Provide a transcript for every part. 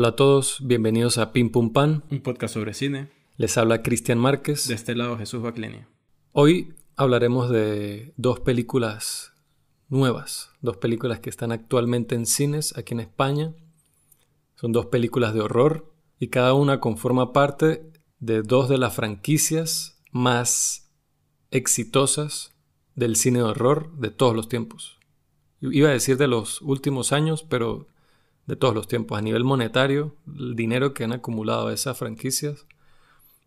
Hola a todos, bienvenidos a Pim Pum Pan. Un podcast sobre cine. Les habla Cristian Márquez. De este lado Jesús Baclenia. Hoy hablaremos de dos películas nuevas, dos películas que están actualmente en cines aquí en España. Son dos películas de horror y cada una conforma parte de dos de las franquicias más exitosas del cine de horror de todos los tiempos. Iba a decir de los últimos años, pero de todos los tiempos. A nivel monetario, el dinero que han acumulado esas franquicias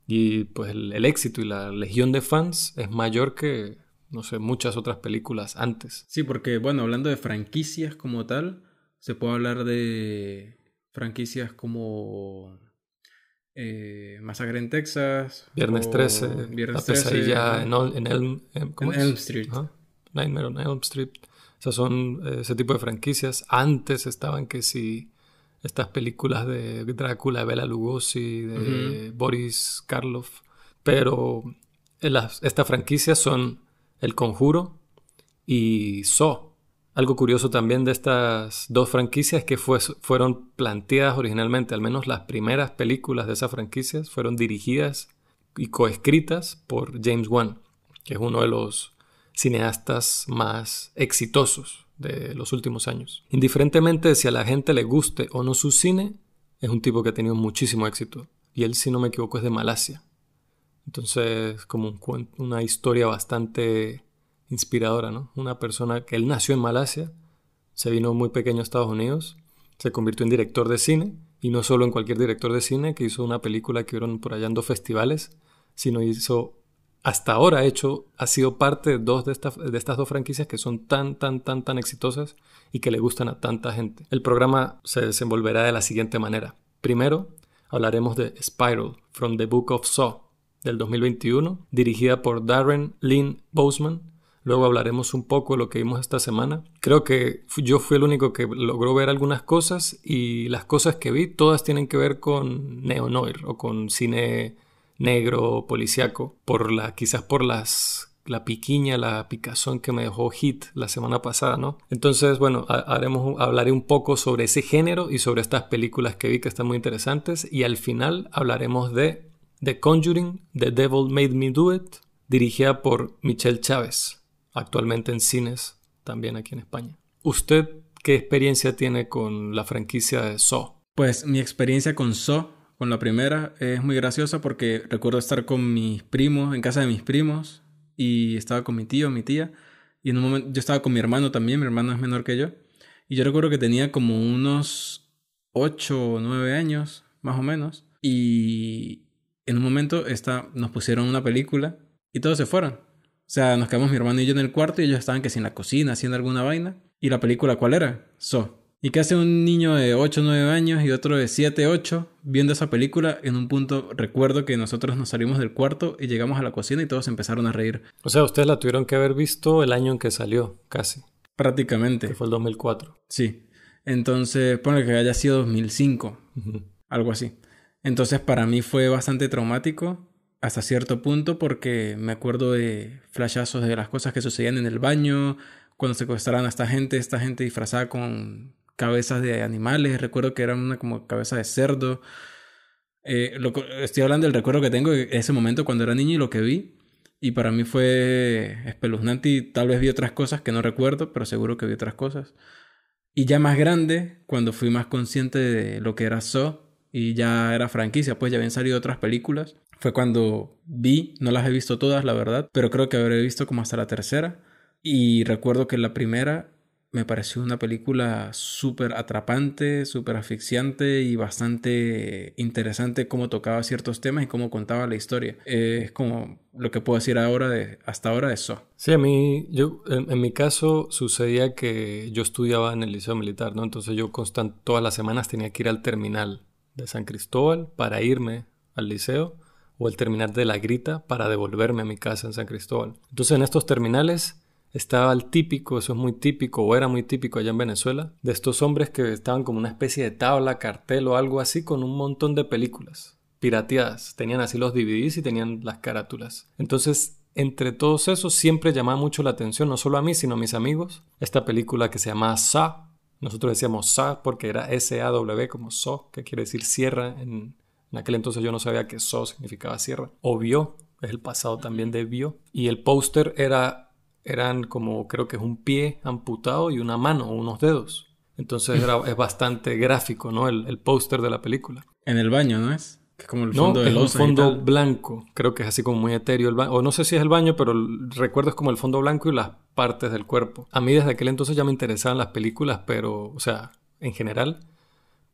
y pues el, éxito y la legión de fans es mayor que, no sé, muchas otras películas antes. Sí, porque bueno, hablando de franquicias como tal, se puede hablar de franquicias como eh, Masacre en Texas. Viernes 13. Viernes 13. ya en, en, Elm, en Elm Street. Nightmare on Elm Street. Son eh, ese tipo de franquicias. Antes estaban que si estas películas de Drácula, de Bela Lugosi, de Boris Karloff. Pero estas franquicias son El Conjuro y Saw. Algo curioso también de estas dos franquicias es que fueron planteadas originalmente, al menos las primeras películas de esas franquicias fueron dirigidas y coescritas por James Wan, que es uno de los cineastas más exitosos de los últimos años. Indiferentemente de si a la gente le guste o no su cine, es un tipo que ha tenido muchísimo éxito. Y él, si no me equivoco, es de Malasia. Entonces, como un, una historia bastante inspiradora, ¿no? Una persona que él nació en Malasia, se vino muy pequeño a Estados Unidos, se convirtió en director de cine, y no solo en cualquier director de cine, que hizo una película que vieron por allá en dos festivales, sino hizo hasta ahora hecho, ha sido parte de dos de, de estas dos franquicias que son tan, tan, tan, tan exitosas y que le gustan a tanta gente. El programa se desenvolverá de la siguiente manera. Primero, hablaremos de Spiral, From the Book of Saw, del 2021, dirigida por Darren Lynn Boseman. Luego hablaremos un poco de lo que vimos esta semana. Creo que yo fui el único que logró ver algunas cosas y las cosas que vi todas tienen que ver con neo-noir o con cine negro, policiaco, por la, quizás por las la piquiña, la picazón que me dejó Hit la semana pasada, ¿no? Entonces, bueno, haremos, hablaré un poco sobre ese género y sobre estas películas que vi que están muy interesantes y al final hablaremos de The Conjuring, The Devil Made Me Do It, dirigida por Michelle Chávez, actualmente en cines, también aquí en España. ¿Usted qué experiencia tiene con la franquicia de Saw? Pues mi experiencia con Saw con la primera es muy graciosa porque recuerdo estar con mis primos, en casa de mis primos, y estaba con mi tío, mi tía, y en un momento yo estaba con mi hermano también, mi hermano es menor que yo, y yo recuerdo que tenía como unos 8 o 9 años, más o menos, y en un momento esta, nos pusieron una película y todos se fueron. O sea, nos quedamos mi hermano y yo en el cuarto y ellos estaban que si en la cocina haciendo alguna vaina. ¿Y la película cuál era? So. ¿Y qué hace un niño de 8 o 9 años y otro de 7, 8 viendo esa película? En un punto recuerdo que nosotros nos salimos del cuarto y llegamos a la cocina y todos empezaron a reír. O sea, ustedes la tuvieron que haber visto el año en que salió, casi. Prácticamente. Que fue el 2004. Sí. Entonces, pone que haya sido 2005. Algo así. Entonces, para mí fue bastante traumático hasta cierto punto porque me acuerdo de flashazos de las cosas que sucedían en el baño, cuando secuestraban a esta gente, esta gente disfrazada con cabezas de animales, recuerdo que eran una como cabeza de cerdo. Eh, estoy hablando del recuerdo que tengo de ese momento cuando era niño y lo que vi. Y para mí fue espeluznante y tal vez vi otras cosas que no recuerdo, pero seguro que vi otras cosas. Y ya más grande, cuando fui más consciente de lo que era So y ya era franquicia, pues ya habían salido otras películas, fue cuando vi, no las he visto todas, la verdad, pero creo que habré visto como hasta la tercera. Y recuerdo que la primera me pareció una película súper atrapante, súper asfixiante y bastante interesante cómo tocaba ciertos temas y cómo contaba la historia. es como lo que puedo decir ahora de, hasta ahora de eso. Sí, a mí, yo, en, mi caso sucedía que yo estudiaba en el liceo militar, ¿no? Entonces yo constant, todas las semanas tenía que ir al terminal de San Cristóbal para irme al liceo o el terminal de La Grita para devolverme a mi casa en San Cristóbal. Entonces en estos terminales estaba el típico, eso es muy típico, o era muy típico allá en Venezuela, de estos hombres que estaban como una especie de tabla, cartel o algo así con un montón de películas pirateadas. Tenían así los DVDs y tenían las carátulas. Entonces, entre todos esos siempre llamaba mucho la atención, no solo a mí, sino a mis amigos, esta película que se llama Sa, Nosotros decíamos SA porque era S-A-W como SO, que quiere decir sierra. En, en aquel entonces yo no sabía que SO significaba sierra. O vio, es el pasado también de vio. Y el póster era, eran como, creo que es un pie amputado y una mano o unos dedos. Entonces era, es bastante gráfico, ¿no? El, el póster de la película. En el baño, ¿no es? Que es como el fondo no, de es un fondo blanco. Creo que es así como muy etéreo el baño. O no sé si es el baño, pero recuerdo es como el fondo blanco y las partes del cuerpo. A mí desde aquel entonces ya me interesaban las películas, pero, o sea, en general.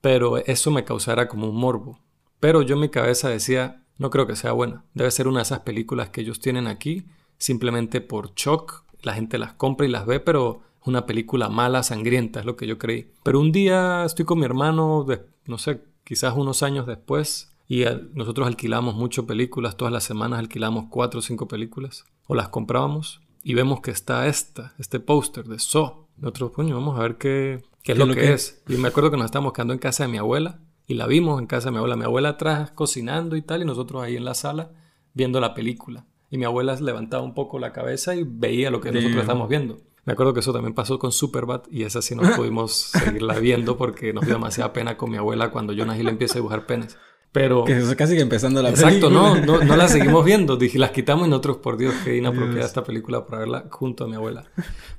Pero eso me causara como un morbo. Pero yo en mi cabeza decía, no creo que sea buena. Debe ser una de esas películas que ellos tienen aquí, simplemente por shock. La gente las compra y las ve, pero es una película mala, sangrienta, es lo que yo creí. Pero un día estoy con mi hermano, de, no sé, quizás unos años después, y nosotros alquilamos mucho películas, todas las semanas alquilamos cuatro o cinco películas, o las comprábamos, y vemos que está esta, este póster de So. Nosotros, coño, vamos a ver qué, qué es lo, lo que, que es. Y me acuerdo que nos estábamos quedando en casa de mi abuela, y la vimos en casa de mi abuela. Mi abuela atrás cocinando y tal, y nosotros ahí en la sala viendo la película. Y mi abuela levantaba un poco la cabeza y veía lo que nosotros estábamos viendo. Me acuerdo que eso también pasó con Superbad y esa sí no pudimos seguirla viendo porque nos dio demasiada pena con mi abuela cuando Jonah Hill empieza a dibujar penes. Pero... Que eso casi que empezando la Exacto, no, no, no la seguimos viendo. Dije, las quitamos y nosotros, por Dios, qué inapropiada esta película para verla junto a mi abuela.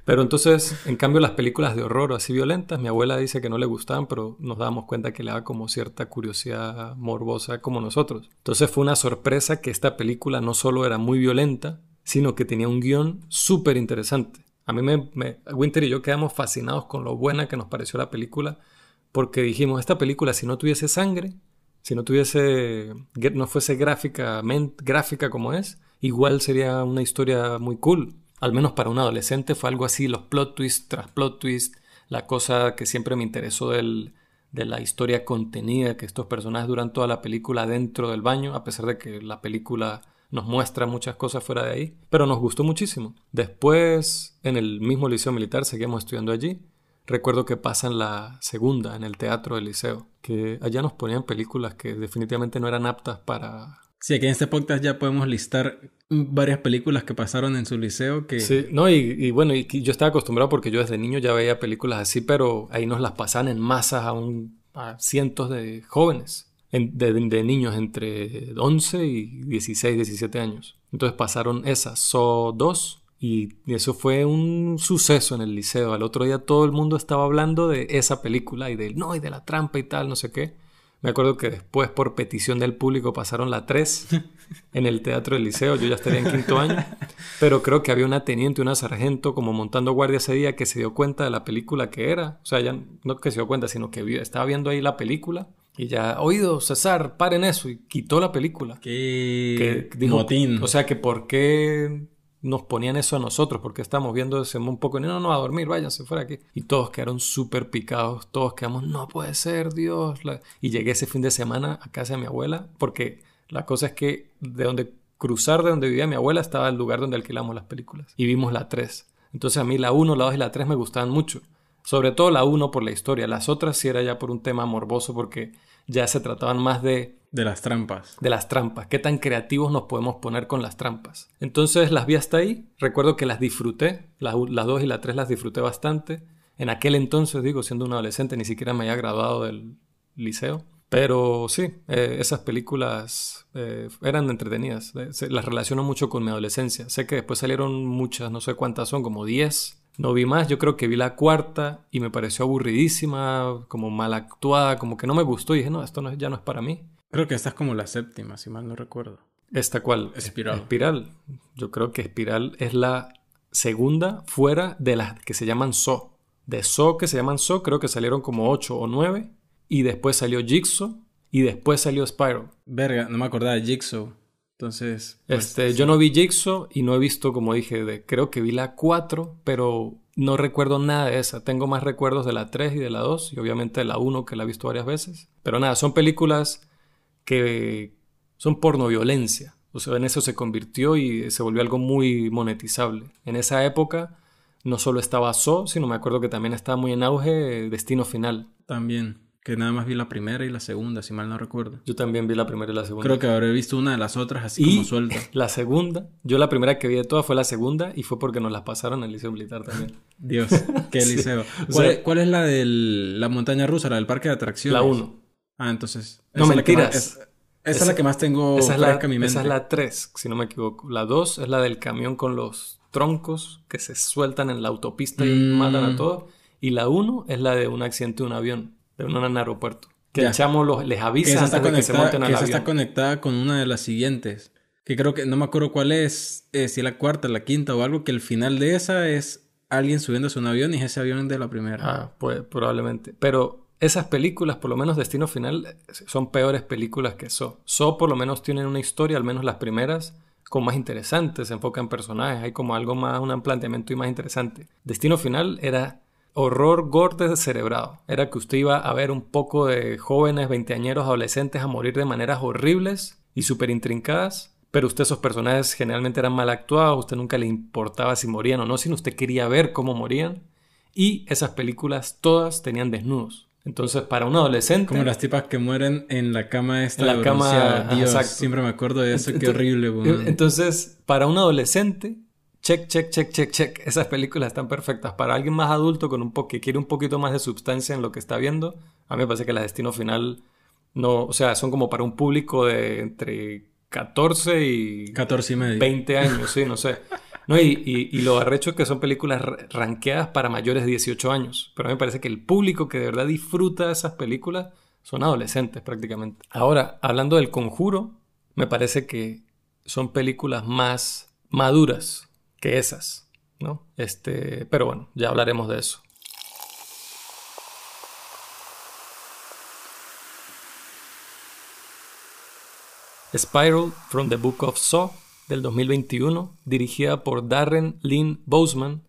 Pero entonces, en cambio, las películas de horror o así violentas, mi abuela dice que no le gustaban, pero nos dábamos cuenta que le daba como cierta curiosidad morbosa como nosotros. Entonces fue una sorpresa que esta película no solo era muy violenta, sino que tenía un guion súper interesante. A mí me, me, Winter y yo quedamos fascinados con lo buena que nos pareció la película, porque dijimos, esta película si no tuviese sangre, si no tuviese, no fuese gráficamente, gráfica como es, igual sería una historia muy cool. Al menos para un adolescente fue algo así, los plot twist tras plot twist, la cosa que siempre me interesó del, de la historia contenida que estos personajes duran toda la película dentro del baño, a pesar de que la película nos muestra muchas cosas fuera de ahí, pero nos gustó muchísimo. Después, en el mismo liceo militar, seguimos estudiando allí Recuerdo que pasan la segunda en el teatro del liceo, que allá nos ponían películas que definitivamente no eran aptas para... Sí, aquí en este podcast ya podemos listar varias películas que pasaron en su liceo que... Sí, no, y, y bueno, y yo estaba acostumbrado porque yo desde niño ya veía películas así, pero ahí nos las pasan en masas a, un, a cientos de jóvenes, en, de, de, niños entre 11 y 16, 17 años. Entonces pasaron esas, So 2, y eso fue un suceso en el liceo. Al otro día todo el mundo estaba hablando de esa película y de, no, y de la trampa y tal, no sé qué. Me acuerdo que después, por petición del público, pasaron la 3 en el teatro del liceo. Yo ya estaría en quinto año. Pero creo que había una teniente y una sargento como montando guardia ese día que se dio cuenta de la película que era. O sea, ya no que se dio cuenta, sino que estaba viendo ahí la película. Y ya, oído, César, paren eso. Y quitó la película. Qué que dijo, motín. O sea, que por qué nos ponían eso a nosotros porque estábamos viendo ese un poco, no, no, a dormir, váyanse fuera aquí. Y todos quedaron súper picados, todos quedamos, no puede ser, Dios. Y llegué ese fin de semana a casa de mi abuela porque la cosa es que de donde cruzar de donde vivía mi abuela estaba el lugar donde alquilamos las películas. Y vimos la 3. Entonces a mí la 1, la 2 y la 3 me gustaban mucho. Sobre todo la 1 por la historia. Las otras sí era ya por un tema morboso porque ya se trataban más de de las trampas. De las trampas. ¿Qué tan creativos nos podemos poner con las trampas? Entonces las vi hasta ahí. Recuerdo que las disfruté. Las, dos y las tres las disfruté bastante. En aquel entonces, digo, siendo un adolescente, ni siquiera me había graduado del liceo. Pero sí, eh, esas películas eh, eran entretenidas. Eh, las relaciono mucho con mi adolescencia. Sé que después salieron muchas, no sé cuántas son, como 10. No vi más, yo creo que vi la cuarta y me pareció aburridísima, como mal actuada, como que no me gustó y dije, no, esto no, ya no es para mí. Creo que esta es como la séptima, si mal no recuerdo. ¿Esta cuál? Espiral. Espiral. Yo creo que Espiral es la segunda fuera de las que se llaman So. De So que se llaman So, creo que salieron como ocho o nueve. Y después salió Jigsaw. Y después salió Spyro. Verga, no me acordaba de Jigsaw. Entonces. Pues, este, sí. yo no vi Jigsaw y no he visto, como dije, de, creo que vi la 4, pero no recuerdo nada de esa. Tengo más recuerdos de la 3 y de la 2, y obviamente de la 1 que la he visto varias veces. Pero nada, son películas que son pornoviolencia. O sea, en eso se convirtió y se volvió algo muy monetizable. En esa época no solo estaba So, sino me acuerdo que también estaba muy en auge Destino Final. También. que nada más vi la primera y la segunda, si mal no recuerdo. Yo también vi la primera y la segunda. Creo que habré visto una de las otras así como suelta. La segunda, yo la primera que vi de todas fue la segunda y fue porque nos las pasaron en el Liceo Militar también. Dios, qué liceo. ¿Cuál, es la de la montaña rusa, la del parque de atracciones? La uno. Ah, entonces. No, mentiras. esa, es la que más tengo esa es la, mi mente. Esa es la 3, si no me equivoco. La 2 es la del camión con los troncos que se sueltan en la autopista y mm. matan a todos. Y la 1 es la de un accidente de un avión, de un aeropuerto. Que el chamo los, les avisa antes de que se monten al que esa está conectada con una de las siguientes. Que creo que, no me acuerdo cuál es, eh, si es la cuarta, la quinta o algo, que el final de esa es alguien subiéndose a un avión y es ese avión de la primera. Ah, pues probablemente. Pero esas películas, por lo menos Destino Final, son peores películas que So. So por lo menos tienen una historia, al menos las primeras, como más interesantes, se enfocan en personajes, hay como algo más, un planteamiento y más interesante. Destino Final era horror gore cerebrado. Era que usted iba a ver un poco de jóvenes, veinteañeros, adolescentes a morir de maneras horribles y súper intrincadas. Pero usted, esos personajes generalmente eran mal actuados, usted nunca le importaba si morían o no, sino usted quería ver cómo morían. Y esas películas todas tenían desnudos. Entonces, para un adolescente. Como las tipas que mueren en la cama esta. En la cama. Dios, siempre me acuerdo de eso, qué horrible. Entonces, para un adolescente, check, check, check, check, check. Esas películas están perfectas. Para alguien más adulto con un que quiere un poquito más de sustancia en lo que está viendo, a mí me parece que la Destino Final no, o sea, son como para un público de entre 14 y 14 y medio. 20 años, sí, no sé. No, y, y, lo arrecho es que son películas ranqueadas para mayores de 18 años. Pero a mí me parece que el público que de verdad disfruta esas películas son adolescentes prácticamente. Ahora, hablando del conjuro, me parece que son películas más maduras que esas, ¿no? Este, pero bueno, ya hablaremos de eso. Spiral from the Book of Saw del 2021, dirigida por Darren Lynn Boseman,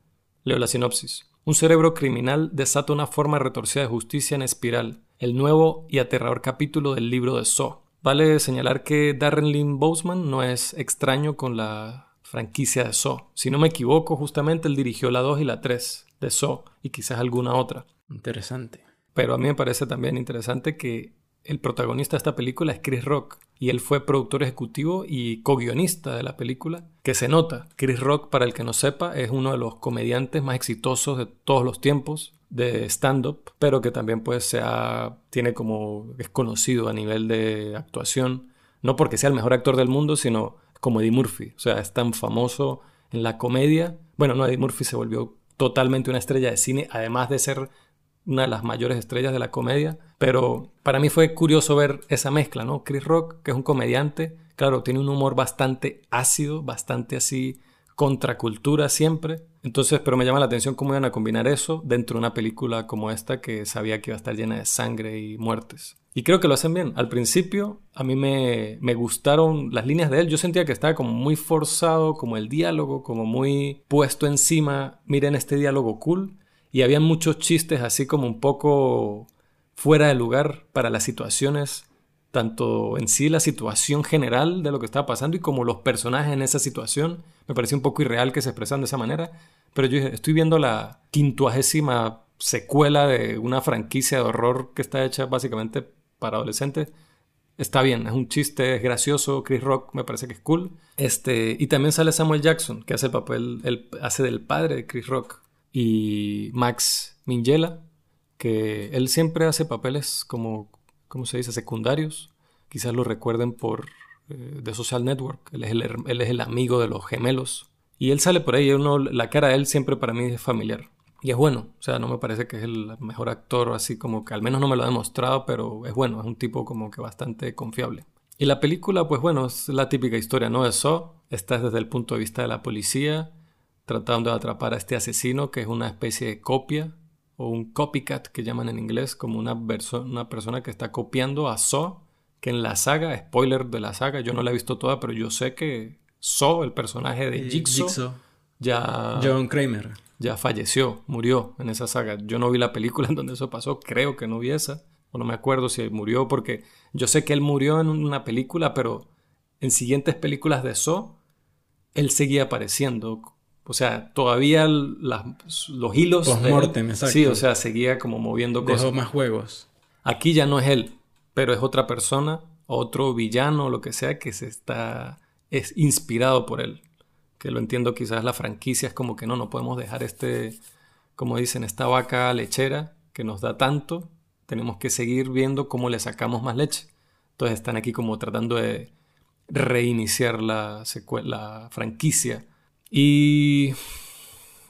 leo la sinopsis. Un cerebro criminal desata una forma retorcida de justicia en espiral, el nuevo y aterrador capítulo del libro de Saw. Vale señalar que Darren Lynn Boseman no es extraño con la franquicia de Saw. Si no me equivoco, justamente él dirigió la 2 y la 3 de Saw y quizás alguna otra. Interesante. Pero a mí me parece también interesante que el protagonista de esta película es Chris Rock y él fue productor ejecutivo y co-guionista de la película, que se nota. Chris Rock, para el que no sepa, es uno de los comediantes más exitosos de todos los tiempos de stand-up, pero que también pues sea, tiene como es conocido a nivel de actuación, no porque sea el mejor actor del mundo, sino como Eddie Murphy. O sea, es tan famoso en la comedia. Bueno, no, Eddie Murphy se volvió totalmente una estrella de cine, además de ser una de las mayores estrellas de la comedia. Pero para mí fue curioso ver esa mezcla, ¿no? Chris Rock, que es un comediante, claro, tiene un humor bastante ácido, bastante así contracultura siempre. Entonces, pero me llama la atención cómo iban a combinar eso dentro de una película como esta que sabía que iba a estar llena de sangre y muertes. Y creo que lo hacen bien. Al principio a mí me, me, gustaron las líneas de él. Yo sentía que estaba como muy forzado, como el diálogo, como muy puesto encima. Miren este diálogo cool. Y había muchos chistes así como un poco fuera de lugar para las situaciones, tanto en sí la situación general de lo que estaba pasando y como los personajes en esa situación. Me parecía un poco irreal que se expresaran de esa manera. Pero yo dije, estoy viendo la quintuagésima secuela de una franquicia de horror que está hecha básicamente para adolescentes. Está bien, es un chiste, es gracioso, Chris Rock me parece que es cool. Este, y también sale Samuel Jackson, que hace el papel, el, hace del padre de Chris Rock. Y Max Minghella, que él siempre hace papeles como, ¿cómo se dice?, secundarios. Quizás lo recuerden por eh, The Social Network. Él es, el, él es el amigo de los gemelos. Y él sale por ahí, la cara de él siempre para mí es familiar. Y es bueno, o sea, no me parece que es el mejor actor, así como que al menos no me lo ha demostrado, pero es bueno, es un tipo como que bastante confiable. Y la película, pues bueno, es la típica historia, ¿no? De Saw, está desde el punto de vista de la policía, tratando de atrapar a este asesino, que es una especie de copia, o un copycat que llaman en inglés, como una, una persona que está copiando a Saw, que en la saga, spoiler de la saga, yo no la he visto toda, pero yo sé que Saw, el personaje de Jigsaw, ya... John Kramer ya falleció, murió en esa saga. Yo no vi la película en donde eso pasó, creo que no vi esa, o no me acuerdo si murió, porque yo sé que él murió en una película, pero en siguientes películas de eso, él seguía apareciendo. O sea, todavía los hilos. Post-mortem, exacto. Sí, o sea, seguía como moviendo cosas. Dejó más juegos. Aquí ya no es él, pero es otra persona, otro villano, lo que sea, que se está, es inspirado por él. Que lo entiendo, quizás la franquicia es como que no, no podemos dejar este, como dicen, esta vaca lechera que nos da tanto, tenemos que seguir viendo cómo le sacamos más leche. Entonces están aquí como tratando de reiniciar la, la franquicia. Y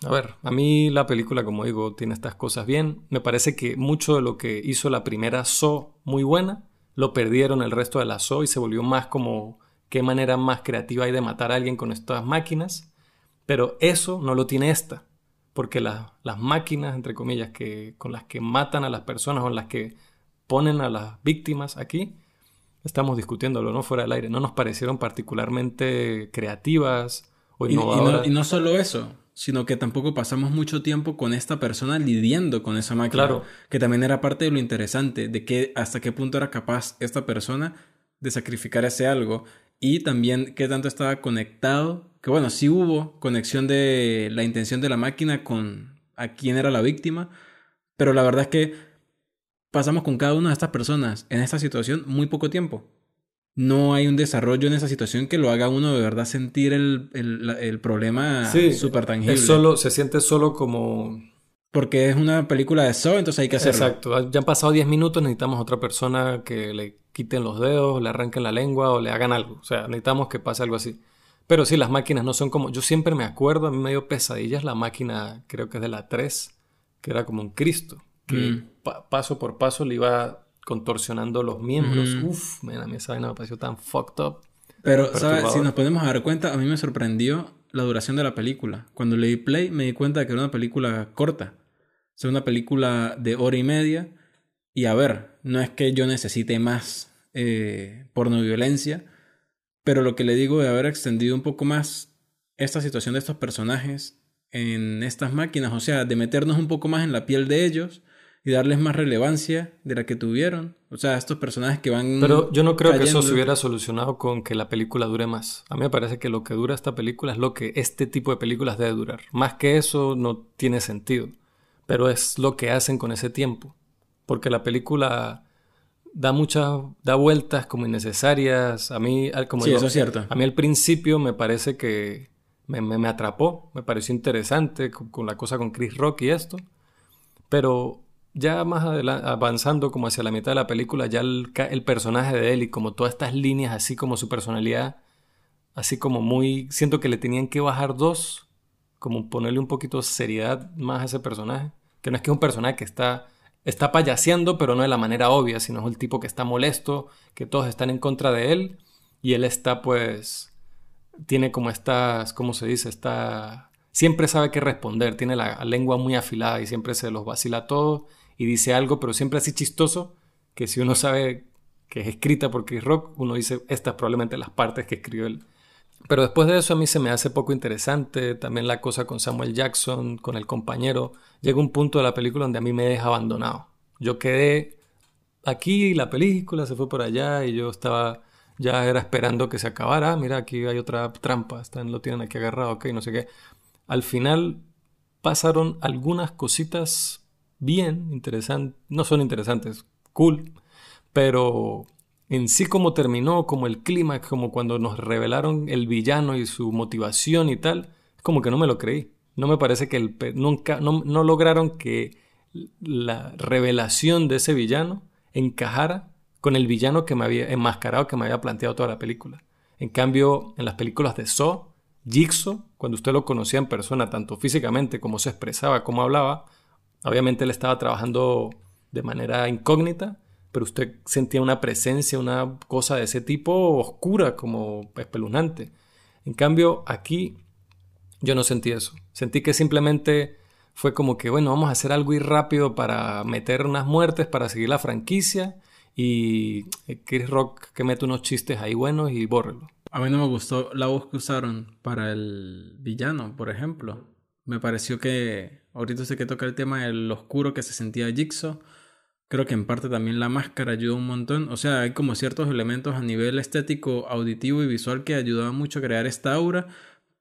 a ver, a mí la película, como digo, tiene estas cosas bien. Me parece que mucho de lo que hizo la primera So muy buena, lo perdieron el resto de la So y se volvió más como qué manera más creativa hay de matar a alguien con estas máquinas. Pero eso no lo tiene esta. Porque las máquinas, entre comillas, que, con las que matan a las personas o las que ponen a las víctimas aquí, estamos discutiéndolo, ¿no? Fuera del aire, no nos parecieron particularmente creativas innovadoras. y no solo eso, sino que tampoco pasamos mucho tiempo con esta persona lidiando con esa máquina. Claro. Que también era parte de lo interesante, de que hasta qué punto era capaz esta persona de sacrificar ese algo y también qué tanto estaba conectado, que bueno, sí hubo conexión de la intención de la máquina con a quién era la víctima, pero la verdad es que pasamos con cada una de estas personas en esta situación muy poco tiempo no hay un desarrollo en esa situación que lo haga uno de verdad sentir el, el, problema súper tangible. solo, se siente solo como... Porque es una película de Saw, entonces hay que hacerlo. Exacto. Ya han pasado 10 minutos, necesitamos otra persona que le quiten los dedos, le arranquen la lengua o le hagan algo. O sea, necesitamos que pase algo así. Pero sí, las máquinas no son como... Yo siempre me acuerdo, a mí me dio pesadillas la máquina, creo que es de la 3, que era como un Cristo. Que mm. paso por paso le iba contorsionando los miembros. Uf, a mí esa vaina me pareció tan fucked up. Pero, ¿sabes? Si nos podemos dar cuenta, a mí me sorprendió la duración de la película. Cuando leí Play me di cuenta de que era una película corta. O sea, una película de hora y media. Y a ver, no es que yo necesite más eh, violencia, pero lo que le digo de haber extendido un poco más esta situación de estos personajes en estas máquinas, o sea, de meternos un poco más en la piel de ellos y darles más relevancia de la que tuvieron. O sea, estos personajes que van. Pero yo no creo que eso se hubiera solucionado con que la película dure más. A mí me parece que lo que dura esta película es lo que este tipo de películas debe durar. Más que eso no tiene sentido. Pero es lo que hacen con ese tiempo. Porque la película da muchas. da vueltas como innecesarias. A mí, como sí, eso es cierto. A mí al principio me parece que. Me, me, atrapó, me pareció interesante con, con la cosa con Chris Rock y esto. Pero ya más avanzando como hacia la mitad de la película, ya el, personaje de él y como todas estas líneas, así como su personalidad, así como muy... Siento que le tenían que bajar dos, como ponerle un poquito de seriedad más a ese personaje. Que no es que es un personaje que está, está payaseando, pero no de la manera obvia, sino es el tipo que está molesto, que todos están en contra de él, y él está pues... Tiene como estas, ¿cómo se dice? Está... Siempre sabe qué responder, tiene la lengua muy afilada y siempre se los vacila todo y dice algo, pero siempre así chistoso, que si uno sabe que es escrita por Chris Rock, uno dice, estas probablemente las partes que escribió él. Pero después de eso a mí se me hace poco interesante, también la cosa con Samuel Jackson, con el compañero, llega un punto de la película donde a mí me deja abandonado. Yo quedé aquí, la película se fue por allá y yo estaba ya era esperando que se acabara. Mira, aquí hay otra trampa, están, lo tienen aquí agarrado, ok, no sé qué. Al final pasaron algunas cositas bien, interesantes, no son interesantes, cool, pero en sí como terminó, como el clímax, como cuando nos revelaron el villano y su motivación y tal, como que no me lo creí. No me parece que el, nunca, no, no lograron que la revelación de ese villano encajara con el villano que me había enmascarado, que me había planteado toda la película. En cambio, en las películas de Saw, Jigsaw, cuando usted lo conocía en persona, tanto físicamente como se expresaba, como hablaba, Obviamente él estaba trabajando de manera incógnita, pero usted sentía una presencia, una cosa de ese tipo oscura, como espeluznante. En cambio, aquí yo no sentí eso. Sentí que simplemente fue como que, bueno, vamos a hacer algo y rápido para meter unas muertes, para seguir la franquicia. Y Chris Rock que mete unos chistes ahí buenos y bórrelo. A mí no me gustó la voz que usaron para el villano, por ejemplo. Me pareció que ahorita sé que toca el tema del oscuro que se sentía Jigsaw. Creo que en parte también la máscara ayudó un montón. O sea, hay como ciertos elementos a nivel estético, auditivo y visual que ayudaban mucho a crear esta aura.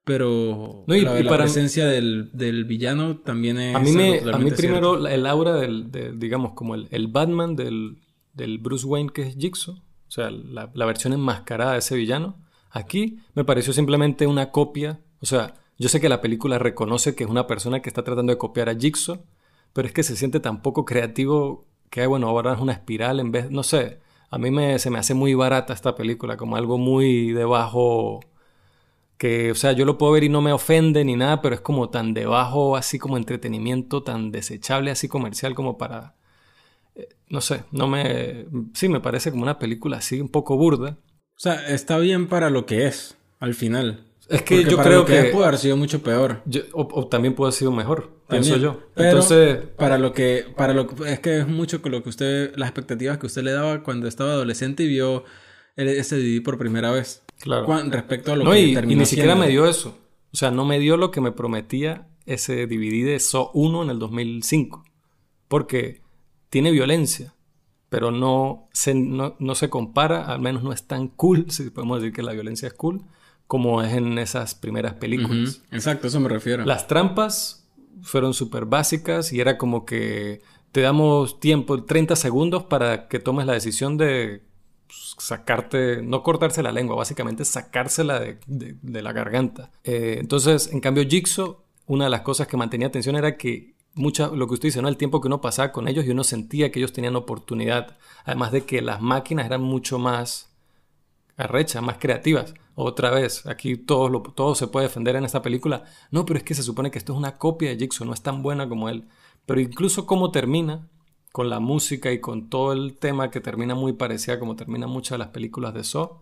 Pero no, y, la, presencia del, del, villano también es. A mí, me, a mí primero el aura del, digamos, como el, el Batman del, del Bruce Wayne que es Jigsaw, o sea, la, la versión enmascarada de ese villano. Aquí me pareció simplemente una copia, o sea, yo sé que la película reconoce que es una persona que está tratando de copiar a Jigsaw, pero es que se siente tan poco creativo que, bueno, ahora es una espiral en vez, no sé, a mí me, se me hace muy barata esta película, como algo muy debajo, que, o sea, yo lo puedo ver y no me ofende ni nada, pero es como tan debajo, así como entretenimiento, tan desechable, así comercial como para, eh, no sé, no me, sí, me parece como una película así un poco burda. O sea, está bien para lo que es, al final. Es que yo creo que, puede haber sido mucho peor. o, también puede haber sido mejor, pienso yo. Pero Entonces, para lo que, para lo que, es que es mucho con lo que usted, las expectativas que usted le daba cuando estaba adolescente y vio ese DVD por primera vez. Claro. respecto a lo no, que y, y ni siquiera me dio eso. O sea, no me dio lo que me prometía ese DVD de So 1 en el 2005. Porque tiene violencia, pero no se, no, no se compara, al menos no es tan cool, si podemos decir que la violencia es cool como es en esas primeras películas. Exacto, eso me refiero. Las trampas fueron súper básicas y era como que te damos tiempo, 30 segundos para que tomes la decisión de pues, sacarte, no cortarse la lengua, básicamente sacársela de, de, la garganta. Eh, entonces, en cambio, Jigsaw, una de las cosas que mantenía atención era que mucha, lo que usted dice, ¿no? El tiempo que uno pasaba con ellos y uno sentía que ellos tenían oportunidad. Además de que las máquinas eran mucho más arrechas, más creativas. Otra vez, aquí todo, lo, todo se puede defender en esta película. No, pero es que se supone que esto es una copia de Jigsaw, no es tan buena como él. Pero incluso cómo termina, con la música y con todo el tema que termina muy parecida como termina muchas de las películas de Saw,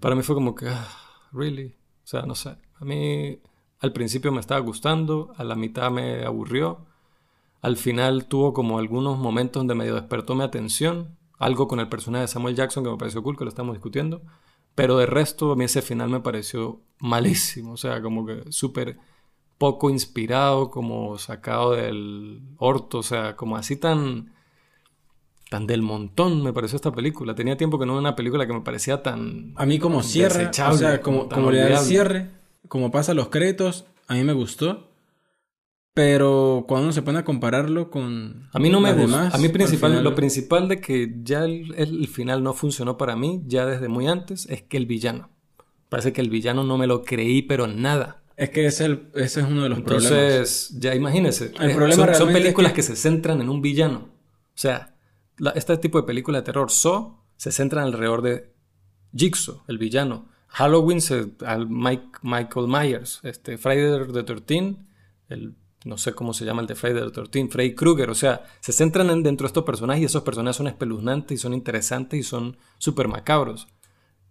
para mí fue como que, ah, really, o sea, no sé, a mí al principio me estaba gustando, a la mitad me aburrió, al final tuvo como algunos momentos donde medio despertó mi atención, algo con el personaje de Samuel Jackson que me pareció cool, que lo estamos discutiendo, pero de resto, a mí ese final me pareció malísimo. O sea, como que súper poco inspirado, como sacado del orto. O sea, como así tan. tan del montón me pareció esta película. Tenía tiempo que no era una película que me parecía tan. A mí, como cierre. O sea, como, como le da el cierre, como pasa los créditos, a mí me gustó. Pero cuando uno se pone a compararlo con. A mí no me gusta. A mí principal, lo principal de que ya el, final no funcionó para mí, ya desde muy antes, es que el villano. Parece que el villano no me lo creí, pero nada. Es que ese es, el, ese es uno de los problemas. Entonces, ya imagínese. El problema son, películas que... se centran en un villano. O sea, este tipo de película de terror, So, se centran alrededor de Jigsaw, el villano. Halloween, se, al Mike, Michael Myers. Este, Friday the 13 el no sé cómo se llama el de Friday the 13, Freddy Krueger, o sea, se centran en, dentro de estos personajes y esos personajes son espeluznantes y son interesantes y son súper macabros.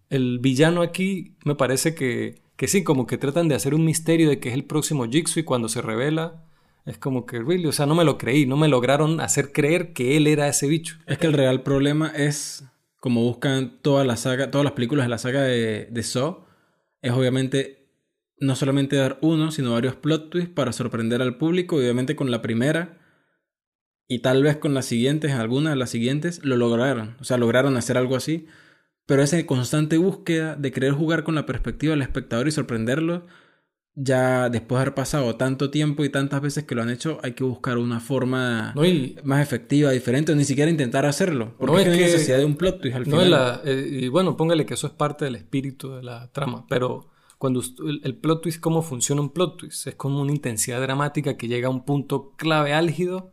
El villano aquí me parece que, que sí, como que tratan de hacer un misterio de que es el próximo Jigsaw y cuando se revela es como que, really, o sea, no me lo creí, no me lograron hacer creer que él era ese bicho. Es que el real problema es, como buscan toda la saga, todas las películas de la saga de, de Saw, es obviamente no solamente dar uno, sino varios plot twists para sorprender al público. Obviamente con la primera y tal vez con las siguientes, algunas de las siguientes, lo lograron. O sea, lograron hacer algo así. Pero esa constante búsqueda de querer jugar con la perspectiva del espectador y sorprenderlo, ya después de haber pasado tanto tiempo y tantas veces que lo han hecho, hay que buscar una forma más efectiva, diferente, o ni siquiera intentar hacerlo. Porque no es que necesidad de un plot twist al final. Eh, y bueno, póngale que eso es parte del espíritu de la trama, pero cuando el, plot twist, ¿cómo funciona un plot twist? Es como una intensidad dramática que llega a un punto clave álgido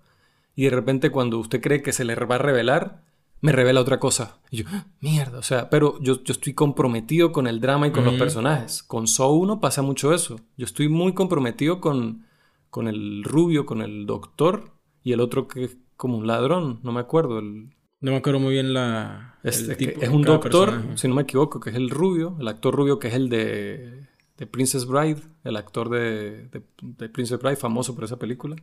y de repente cuando usted cree que se le va a revelar, me revela otra cosa. Y yo, ¡Ah, mierda, o sea, pero yo, yo, estoy comprometido con el drama y con los personajes. Con So 1 pasa mucho eso. Yo estoy muy comprometido con, con el rubio, con el doctor y el otro que es como un ladrón, no me acuerdo, el, no me acuerdo muy bien la. Es, es un doctor, si no me equivoco, que es el rubio, el actor rubio que es el de, de Princess Bride, el actor de, de, Princess Bride, famoso por esa película.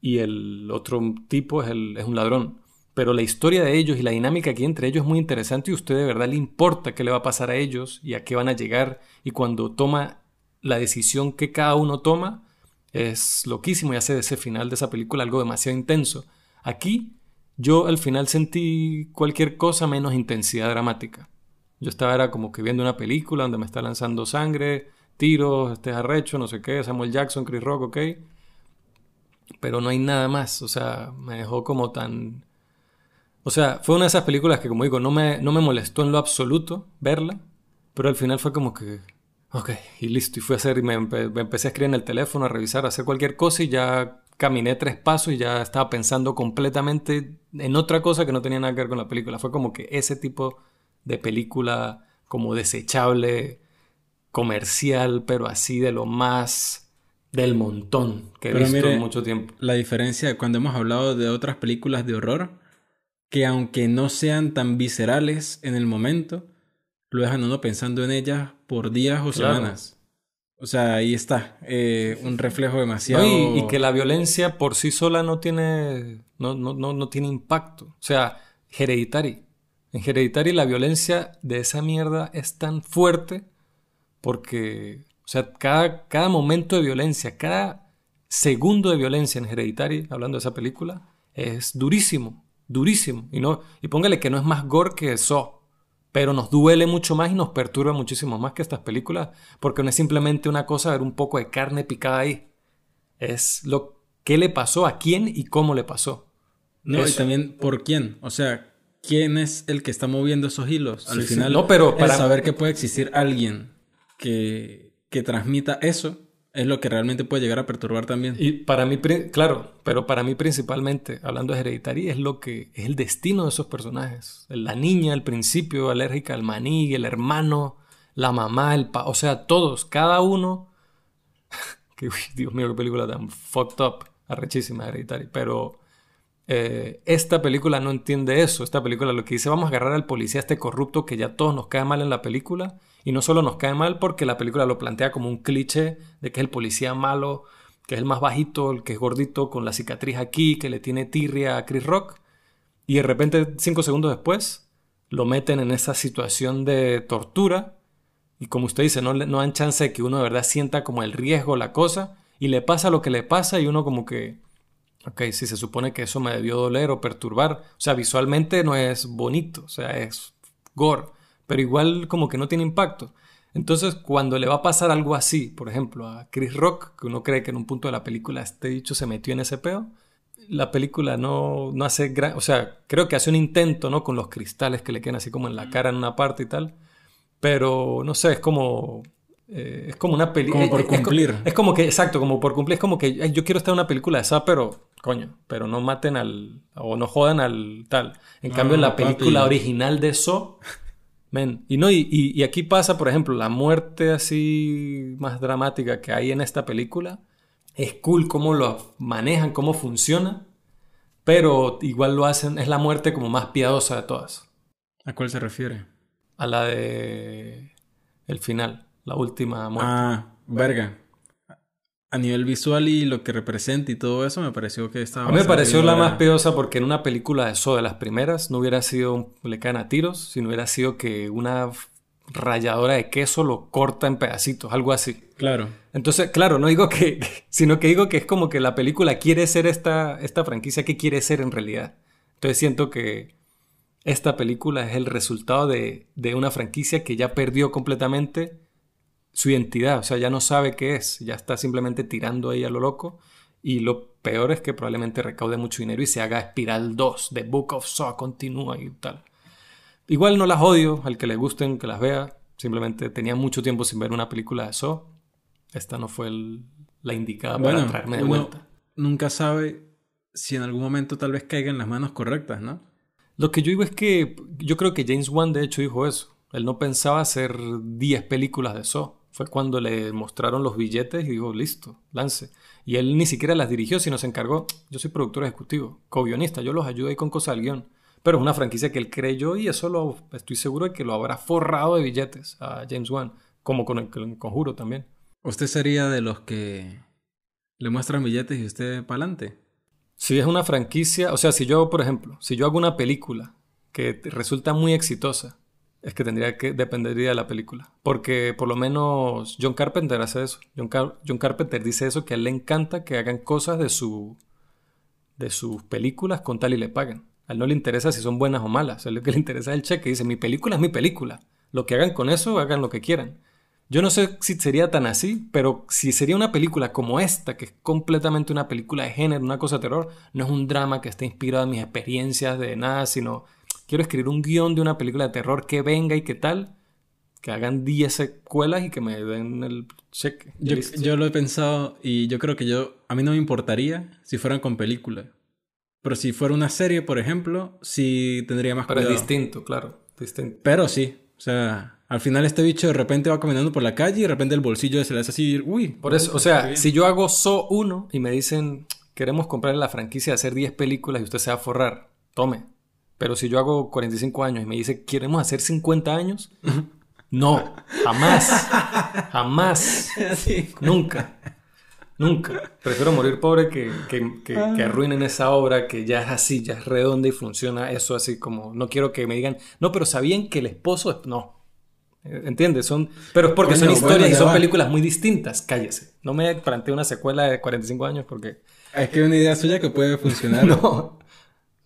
Y el otro tipo es, el, es un ladrón. Pero la historia de ellos y la dinámica aquí entre ellos es muy interesante y a usted de verdad le importa qué le va a pasar a ellos y a qué van a llegar. Y cuando toma la decisión que cada uno toma, es loquísimo y hace de ese final de esa película algo demasiado intenso. Aquí yo al final sentí cualquier cosa menos intensidad dramática. Yo estaba era como que viendo una película donde me está lanzando sangre, tiros, este arrecho, no sé qué, Samuel Jackson, Chris Rock, ok. Pero no hay nada más, o sea, me dejó como tan... O sea, fue una de esas películas que, como digo, no me, no me molestó en lo absoluto verla, pero al final fue como que, ok, y listo, y fui a hacer, y me, empecé a escribir en el teléfono, a revisar, a hacer cualquier cosa y ya caminé tres pasos y ya estaba pensando completamente en otra cosa que no tenía nada que ver con la película. Fue como que ese tipo de película como desechable, comercial, pero así de lo más del montón que he visto en mucho tiempo. La diferencia cuando hemos hablado de otras películas de horror, que aunque no sean tan viscerales en el momento, lo dejan uno pensando en ellas por días o semanas. O sea, ahí está, eh, un reflejo demasiado... y, que la violencia por sí sola no tiene, no, no, no, no tiene impacto. O sea, Hereditary. En Hereditary la violencia de esa mierda es tan fuerte porque, o sea, cada, cada momento de violencia, cada segundo de violencia en Hereditary, hablando de esa película, es durísimo durísimo. Y, no, y póngale que no es más gore que eso, pero nos duele mucho más y nos perturba muchísimo más que estas películas, porque no es simplemente una cosa ver un poco de carne picada ahí. Es lo que le pasó a quién y cómo le pasó. No, y también por quién. O sea, quién es el que está moviendo esos hilos. Al final, no, pero para saber que puede existir alguien que, que transmita eso es lo que realmente puede llegar a perturbar también. Y para mí, claro, pero para mí principalmente, hablando de Hereditary, es lo que es el destino de esos personajes. La niña al principio alérgica al maní, el hermano, la mamá, el pa o sea, todos, cada uno. que, Dios mío, qué película tan fucked up, arrechísima Hereditary, pero eh, esta película no entiende eso. Esta película lo que dice, vamos a agarrar al policía este corrupto que ya todos nos cae mal en la película. Y no solo nos cae mal porque la película lo plantea como un cliché de que es el policía malo, que es el más bajito, el que es gordito, con la cicatriz aquí, que le tiene tirria a Chris Rock. Y de repente, cinco segundos después, lo meten en esa situación de tortura. Y como usted dice, no, no dan chance de que uno de verdad sienta como el riesgo, la cosa. Y le pasa lo que le pasa y uno como que Ok, si se supone que eso me debió doler o perturbar. O sea, visualmente no es bonito, o sea, es gore, pero igual como que no tiene impacto. Entonces, cuando le va a pasar algo así, por ejemplo, a Chris Rock, que uno cree que en un punto de la película este dicho se metió en ese peo, la película no, no hace gran... O sea, creo que hace un intento, ¿no? Con los cristales que le quedan así como en la cara en una parte y tal. Pero, no sé, es como... Eh, es como una película... Como por cumplir. Es, como que, exacto, como por cumplir. Es como que yo quiero estar en una película de esa, pero coño, pero no maten al, o no jodan al tal. En cambio, en la película original de eso, men, y no, y, aquí pasa, por ejemplo, la muerte así más dramática que hay en esta película, es cool cómo lo manejan, cómo funciona, pero igual lo hacen, es la muerte como más piadosa de todas. ¿A cuál se refiere? A la de el final, la última muerte. Ah, verga a nivel visual y lo que representa y todo eso, me pareció que estaba... A mí me pareció la más peosa porque en una película de eso, de las primeras, no hubiera sido un le caen a tiros, sino hubiera sido que una ralladora de queso lo corta en pedacitos, algo así. Claro. Entonces, claro, no digo que, sino que digo que es como que la película quiere ser esta, esta franquicia que quiere ser en realidad. Entonces siento que esta película es el resultado de, de una franquicia que ya perdió completamente su identidad, o sea, ya no sabe qué es, ya está simplemente tirando ahí a lo loco. Y lo peor es que probablemente recaude mucho dinero y se haga Espiral 2, The Book of Saw, continúa y tal. Igual no las odio, al que le gusten, que las vea. Simplemente tenía mucho tiempo sin ver una película de Saw. Esta no fue la indicada para traerme de vuelta. Nunca sabe si en algún momento tal vez caiga en las manos correctas, ¿no? Lo que yo digo es que yo creo que James Wan de hecho dijo eso. Él no pensaba hacer 10 películas de Saw fue cuando le mostraron los billetes y dijo, listo, lance. Y él ni siquiera las dirigió, sino se encargó, yo soy productor ejecutivo, co-guionista, yo los ayudo ahí con cosas del guion. Pero es una franquicia que él creyó y eso lo, estoy seguro de que lo habrá forrado de billetes a James Wan, como con el, conjuro también. ¿Usted sería de los que le muestran billetes y usted para adelante? Si es una franquicia, o sea, si yo, por ejemplo, si yo hago una película que resulta muy exitosa es que tendría que dependería de la película. Porque por lo menos John Carpenter hace eso. John, John, Carpenter dice eso, que a él le encanta que hagan cosas de, su, de sus películas con tal y le paguen. A él no le interesa si son buenas o malas. A él lo que le interesa es el cheque. Dice, mi película es mi película. Lo que hagan con eso, hagan lo que quieran. Yo no sé si sería tan así, pero si sería una película como esta, que es completamente una película de género, una cosa de terror, no es un drama que esté inspirado en mis experiencias de nada, sino quiero escribir un guion de una película de terror que venga y que tal, que hagan 10 secuelas y que me den el cheque. Yo, yo, lo he pensado y yo creo que yo, a mí no me importaría si fueran con película. Pero si fuera una serie, por ejemplo, sí tendría más Pero es distinto, claro, distinto. Pero sí, o sea, al final este bicho de repente va caminando por la calle y de repente el bolsillo se le hace así, uy. Por eso, o sea, si yo hago So 1 y me dicen, queremos comprarle la franquicia de hacer 10 películas y usted se va a forrar, tome. Pero si yo hago 45 años y me dice, queremos hacer 50 años, no, jamás, jamás, nunca, nunca. Prefiero morir pobre que, que, que, que, arruinen esa obra que ya es así, ya es redonda y funciona eso así como, no quiero que me digan, no, pero sabían que el esposo es, no, ¿Entiendes? Son, pero es porque son historias y son películas muy distintas. Cállese. No me planteé una secuela de 45 años porque... Es que es una idea suya que puede funcionar. no.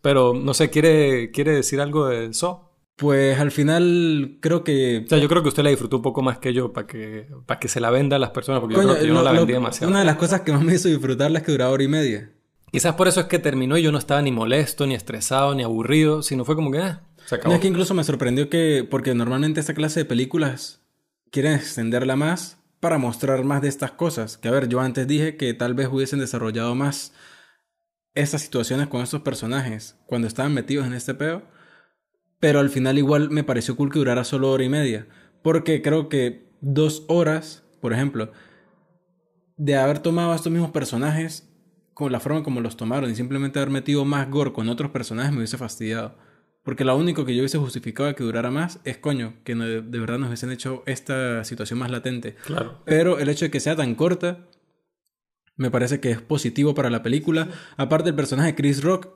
Pero, no sé, ¿quiere, ¿quiere decir algo de eso? Pues al final creo que... O sea, yo creo que usted la disfrutó un poco más que yo para que, para que se la venda a las personas, porque yo creo que yo no la vendí demasiado. Una de las cosas que más me hizo disfrutarla es que duraba hora y media. Quizás por eso es que terminó y yo no estaba ni molesto, ni estresado, ni aburrido, sino fue como que... Ah, es que incluso me sorprendió que, porque normalmente esta clase de películas quieren extenderla más para mostrar más de estas cosas. Que a ver, yo antes dije que tal vez hubiesen desarrollado más estas situaciones con estos personajes cuando estaban metidos en este peo. Pero al final igual me pareció cool que durara solo hora y media. Porque creo que dos horas, por ejemplo, de haber tomado a estos mismos personajes con la forma como los tomaron y simplemente haber metido más gore con otros personajes me hubiese fastidiado. Porque lo único que yo hubiese justificado que durara más es coño, que de, verdad nos hubiesen hecho esta situación más latente. Claro. Pero el hecho de que sea tan corta, me parece que es positivo para la película. Aparte, el personaje de Chris Rock,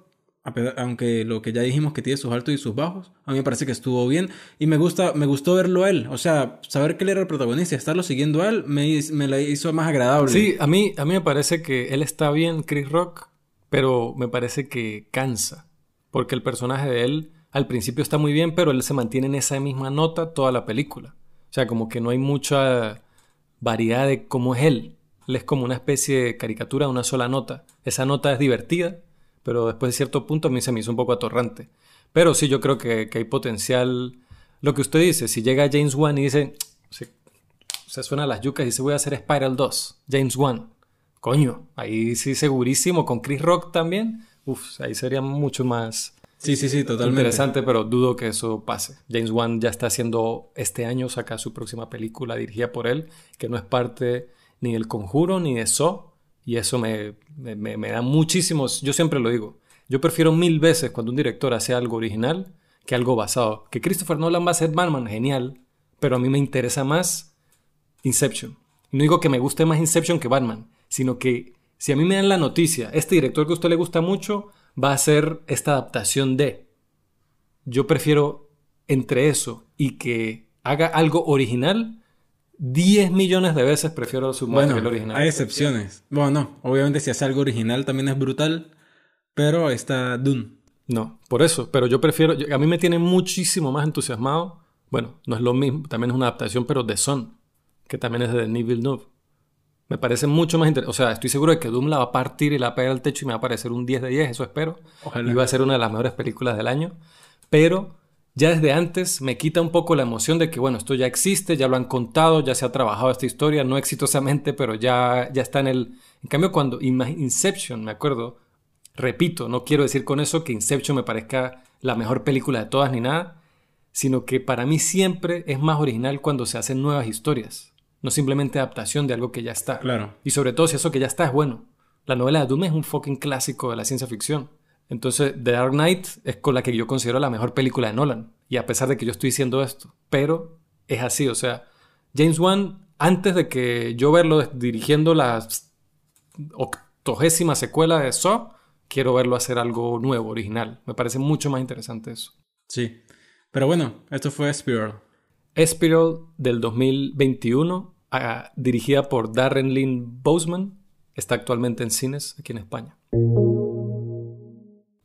aunque lo que ya dijimos que tiene sus altos y sus bajos, a mí me parece que estuvo bien. Y me, gusta, me gustó verlo a él. O sea, saber que él era el protagonista y estarlo siguiendo a él me, me la hizo más agradable. Sí, a mí, a mí me parece que él está bien, Chris Rock, pero me parece que cansa. Porque el personaje de él al principio está muy bien, pero él se mantiene en esa misma nota toda la película. O sea, como que no hay mucha variedad de cómo es él. Es como una especie de caricatura de una sola nota. Esa nota es divertida, pero después de cierto punto a mí se me hizo un poco atorrante. Pero sí, yo creo que, hay potencial. Lo que usted dice, si llega James Wan y dice, se, se suena las yucas y dice voy a hacer Spiral 2, James Wan. Coño, ahí sí segurísimo, con Chris Rock también. Uf, ahí sería mucho más Sí, sí, sí, totalmente. Interesante, pero dudo que eso pase. James Wan ya está haciendo este año, saca su próxima película dirigida por él, que no es parte ni del conjuro ni de eso. Y eso me, me, me da muchísimos. Yo siempre lo digo. Yo prefiero mil veces cuando un director hace algo original que algo basado. Que Christopher Nolan va a hacer Batman, genial. Pero a mí me interesa más Inception. No digo que me guste más Inception que Batman, sino que si a mí me dan la noticia, este director que a usted le gusta mucho va a ser esta adaptación de. Yo prefiero entre eso y que haga algo original, 10 millones de veces prefiero su bueno, el original. Hay excepciones. Bueno, no, obviamente si hace algo original también es brutal, pero está Dune. No, por eso, pero yo prefiero, a mí me tiene muchísimo más entusiasmado. Bueno, no es lo mismo, también es una adaptación, pero de Son, que también es de Denis Villeneuve. Me parece mucho más interesante. O sea, estoy seguro de que Doom la va a partir y la va a pegar al techo y me va a parecer un 10 de 10, eso espero. Y va a ser una de las mejores películas del año. Pero ya desde antes me quita un poco la emoción de que, bueno, esto ya existe, ya lo han contado, ya se ha trabajado esta historia, no exitosamente, pero ya, ya está en el... En cambio, cuando Inception, me acuerdo, repito, no quiero decir con eso que Inception me parezca la mejor película de todas ni nada, sino que para mí siempre es más original cuando se hacen nuevas historias no simplemente adaptación de algo que ya está. Claro. Y sobre todo si eso que ya está es bueno. La novela de Doom es un fucking clásico de la ciencia ficción. Entonces, The Dark Knight es con la que yo considero la mejor película de Nolan. Y a pesar de que yo estoy diciendo esto, pero es así, o sea, James Wan, antes de que yo verlo dirigiendo la octogésima secuela de Saw, quiero verlo hacer algo nuevo, original. Me parece mucho más interesante eso. Sí. Pero bueno, esto fue Spiral. Espiral del 2021, ah, dirigida por Darren Lynn Boseman, está actualmente en cines aquí en España.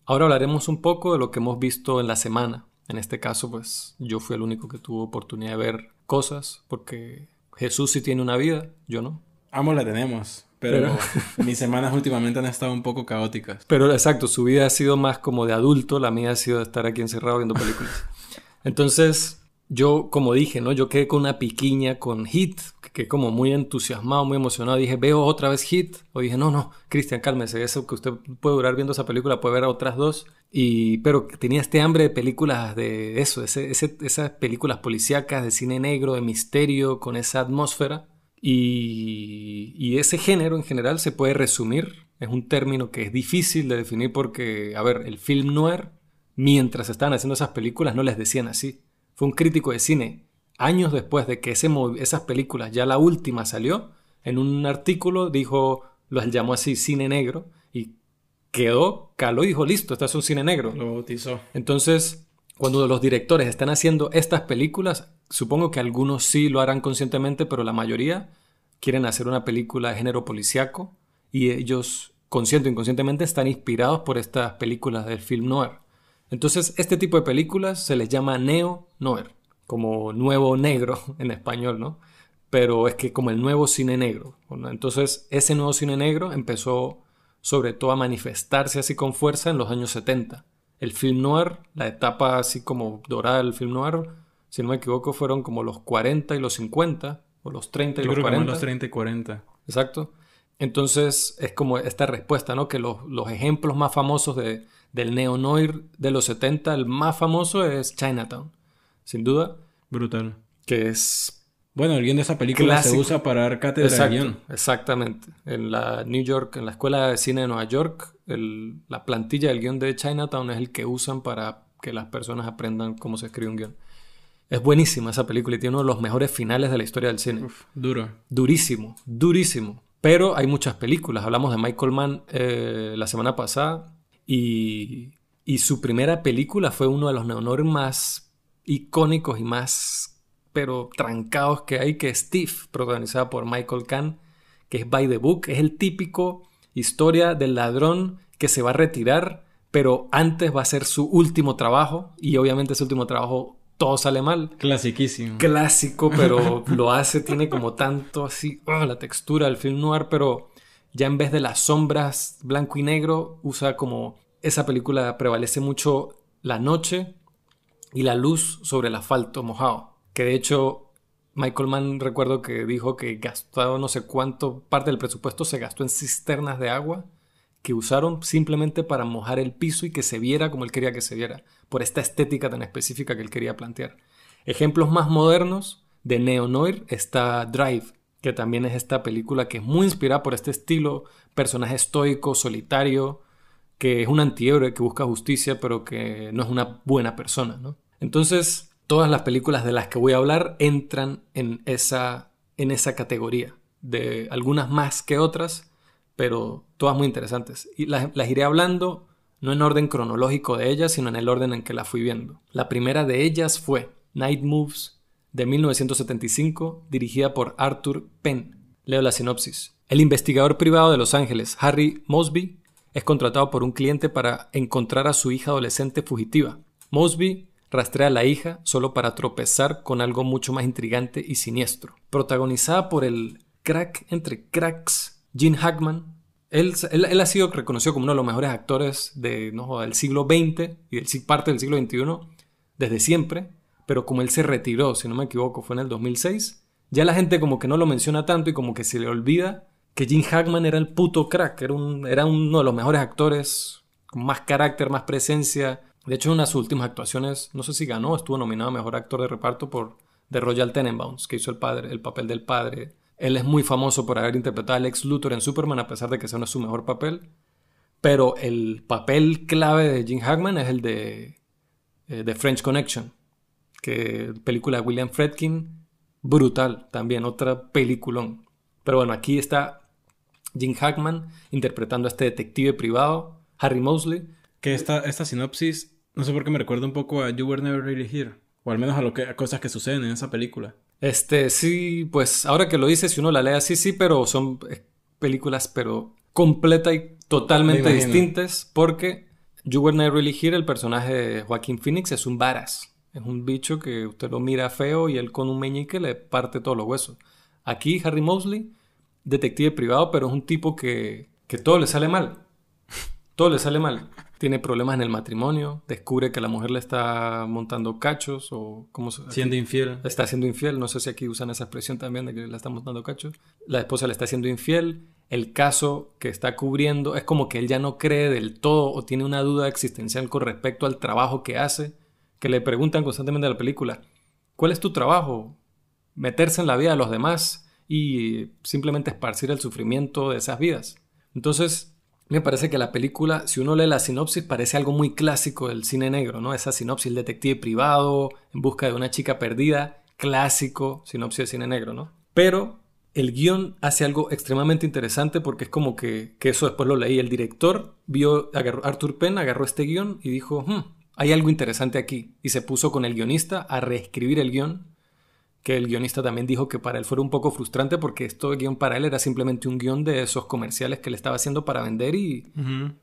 Ahora hablaremos un poco de lo que hemos visto en la semana. En este caso, pues yo fui el único que tuvo oportunidad de ver cosas porque Jesús sí tiene una vida, yo no. Ambos la tenemos, pero, mis semanas últimamente han estado un poco caóticas. Pero exacto, su vida ha sido más como de adulto, la mía ha sido de estar aquí encerrado viendo películas. Entonces, yo, como dije, ¿no? Yo quedé con una piquiña con Hit, que como muy entusiasmado, muy emocionado. Dije, veo otra vez Hit. O dije, no, no, Cristian, cálmese. Eso que usted puede durar viendo esa película, puede ver otras dos. Y, pero tenía este hambre de películas de eso, esas películas policíacas de cine negro, de misterio, con esa atmósfera. Y, y ese género en general se puede resumir. Es un término que es difícil de definir porque, a ver, el film noir, mientras estaban haciendo esas películas, no les decían así fue un crítico de cine, años después de que ese esas películas, ya la última salió, en un artículo dijo, los llamó así cine negro, y quedó, caló y dijo, listo, este es un cine negro. Lo bautizó. Entonces, cuando los directores están haciendo estas películas, supongo que algunos sí lo harán conscientemente, pero la mayoría quieren hacer una película de género policiaco y ellos, consciente o inconscientemente, están inspirados por estas películas del film noir. Entonces, este tipo de películas se les llama neo-noir, como nuevo negro en español, ¿no? Pero es que como el nuevo cine negro. Entonces, ese nuevo cine negro empezó sobre todo a manifestarse así con fuerza en los años 70. El film noir, la etapa así como dorada del film noir, si no me equivoco, fueron como los 40 y los 50, o los 30 y los 40. los 30 y 40. Exacto. Entonces es como esta respuesta, ¿no? Que los, los ejemplos más famosos de, del neo-noir de los 70, el más famoso es Chinatown, sin duda. Brutal. Que es... Bueno, el guion de esa película se usa para dar cátedra de guion. Exactamente. En la New York, en la Escuela de Cine de Nueva York, la plantilla del guion de Chinatown es el que usan para que las personas aprendan cómo se escribe un guion. Es buenísima esa película y tiene uno de los mejores finales de la historia del cine. duro. Durísimo, durísimo. Pero hay muchas películas. Hablamos de Michael Mann eh, la semana pasada. Y, su primera película fue uno de los neonor más icónicos y más, pero trancados que hay, que es Steve, protagonizada por Michael Kahn, que es By the Book. Es el típico historia del ladrón que se va a retirar, pero antes va a ser su último trabajo y obviamente ese último trabajo todo sale mal. Clasiquísimo. Clásico, pero lo hace, tiene como tanto así, oh, la textura del film noir, pero ya en vez de las sombras blanco y negro, usa como esa película prevalece mucho la noche y la luz sobre el asfalto mojado. Que de hecho, Michael Mann recuerdo que dijo que gastó no sé cuánto, parte del presupuesto se gastó en cisternas de agua que usaron simplemente para mojar el piso y que se viera como él quería que se viera, por esta estética tan específica que él quería plantear. Ejemplos más modernos de neo-noir está Drive, que también es esta película que es muy inspirada por este estilo, personaje estoico, solitario, que es un antihéroe que busca justicia, pero que no es una buena persona, ¿no? Entonces, todas las películas de las que voy a hablar entran en esa, en esa categoría, de algunas más que otras, pero todas muy interesantes. Y las, las iré hablando no en orden cronológico de ellas, sino en el orden en que la fui viendo. La primera de ellas fue Night Moves de 1975, dirigida por Arthur Penn. Leo la sinopsis. El investigador privado de Los Ángeles, Harry Mosby, es contratado por un cliente para encontrar a su hija adolescente fugitiva. Mosby rastrea a la hija solo para tropezar con algo mucho más intrigante y siniestro. Protagonizada por el crack entre cracks, Gene Hackman. Él, ha sido reconocido como uno de los mejores actores de, no, del siglo XX y del, parte del siglo XXI desde siempre pero como él se retiró, si no me equivoco, fue en el 2006, ya la gente como que no lo menciona tanto y como que se le olvida que Jim Hackman era el puto crack, era, un, era uno de los mejores actores, con más carácter, más presencia. De hecho, en una de sus últimas actuaciones, no sé si ganó, estuvo nominado a Mejor Actor de Reparto por The Royal Tenenbaums, que hizo el, padre, el papel del padre. Él es muy famoso por haber interpretado a ex Luthor en Superman, a pesar de que ese no su mejor papel. Pero el papel clave de Jim Hackman es el de The eh, French Connection, que película de William Fredkin, brutal también, otra peliculón. Pero bueno, aquí está Jim Hackman interpretando a este detective privado, Harry Mosley. Que esta, esta sinopsis, no sé por qué me recuerda un poco a You Were Never Really Here, o al menos a, lo que, a cosas que suceden en esa película. Este, sí, pues ahora que lo dices, si uno la lee así, sí, pero son eh, películas, pero completa y totalmente distintas, porque You Were Never Really Here, el personaje de Joaquín Phoenix, es un varas. Es un bicho que usted lo mira feo y él con un meñique le parte todos los huesos. Aquí Harry Mosley, detective privado, pero es un tipo que, que todo le sale mal. Todo le sale mal. Tiene problemas en el matrimonio, descubre que la mujer le está montando cachos o como siendo infiel. Está siendo infiel, no sé si aquí usan esa expresión también de que le está montando cachos. La esposa le está siendo infiel, el caso que está cubriendo es como que él ya no cree del todo o tiene una duda existencial con respecto al trabajo que hace, que le preguntan constantemente en la película, ¿cuál es tu trabajo? Meterse en la vida de los demás y simplemente esparcir el sufrimiento de esas vidas. Entonces, me parece que la película, si uno lee la sinopsis, parece algo muy clásico del cine negro, ¿no? Esa sinopsis, el detective privado en busca de una chica perdida, clásico, sinopsis de cine negro, ¿no? Pero el guion hace algo extremadamente interesante porque es como que, que eso después lo leí. El director vio, Arthur Penn agarró este guion y dijo, hmm, hay algo interesante aquí. Y se puso con el guionista a reescribir el guion que el guionista también dijo que para él fue un poco frustrante porque esto de guion para él era simplemente un guion de esos comerciales que le estaba haciendo para vender y,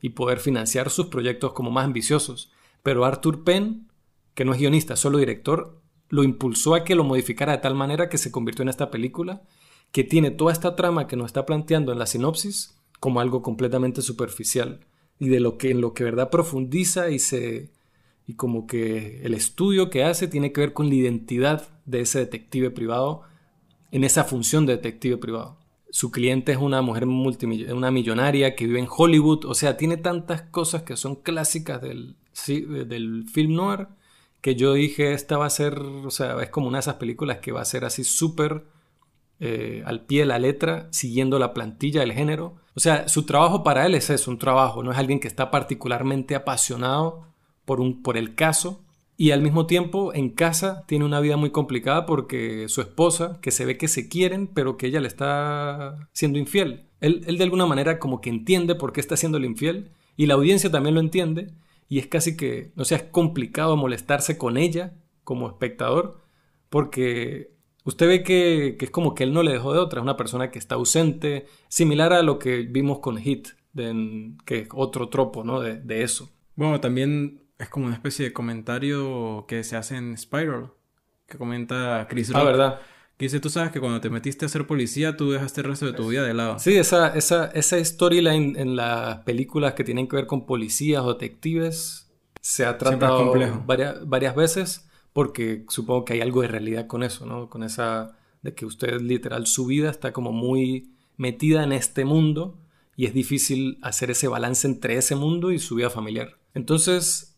y, poder financiar sus proyectos como más ambiciosos. Pero Arthur Penn, que no es guionista, solo director, lo impulsó a que lo modificara de tal manera que se convirtió en esta película que tiene toda esta trama que nos está planteando en la sinopsis como algo completamente superficial y de lo que en lo que verdad profundiza y se y como que el estudio que hace tiene que ver con la identidad de ese detective privado en esa función de detective privado. Su cliente es una mujer una millonaria que vive en Hollywood, o sea, tiene tantas cosas que son clásicas del, del film noir que yo dije, esta va a ser, o sea, es como una de esas películas que va a ser así súper eh, al pie de la letra, siguiendo la plantilla del género. O sea, su trabajo para él es eso, un trabajo, no es alguien que está particularmente apasionado por, un, por el caso y al mismo tiempo en casa tiene una vida muy complicada porque su esposa, que se ve que se quieren, pero que ella le está siendo infiel. Él, él de alguna manera como que entiende por qué está siendo el infiel y la audiencia también lo entiende y es casi que, no sea, es complicado molestarse con ella como espectador porque usted ve que, que, es como que él no le dejó de otra, es una persona que está ausente, similar a lo que vimos con Hit, de, que es otro tropo ¿no? de, de eso. Bueno, también es como una especie de comentario que se hace en Spiral, que comenta Chris ah, Rock. Ah, ¿verdad? Que dice, tú sabes que cuando te metiste a ser policía, tú dejaste el resto de tu vida de lado. Sí, esa, esa, esa storyline en las películas que tienen que ver con policías o detectives se ha tratado varias, varias veces porque supongo que hay algo de realidad con eso, ¿no? Con esa de que usted literal su vida está como muy metida en este mundo y es difícil hacer ese balance entre ese mundo y su vida familiar. Entonces,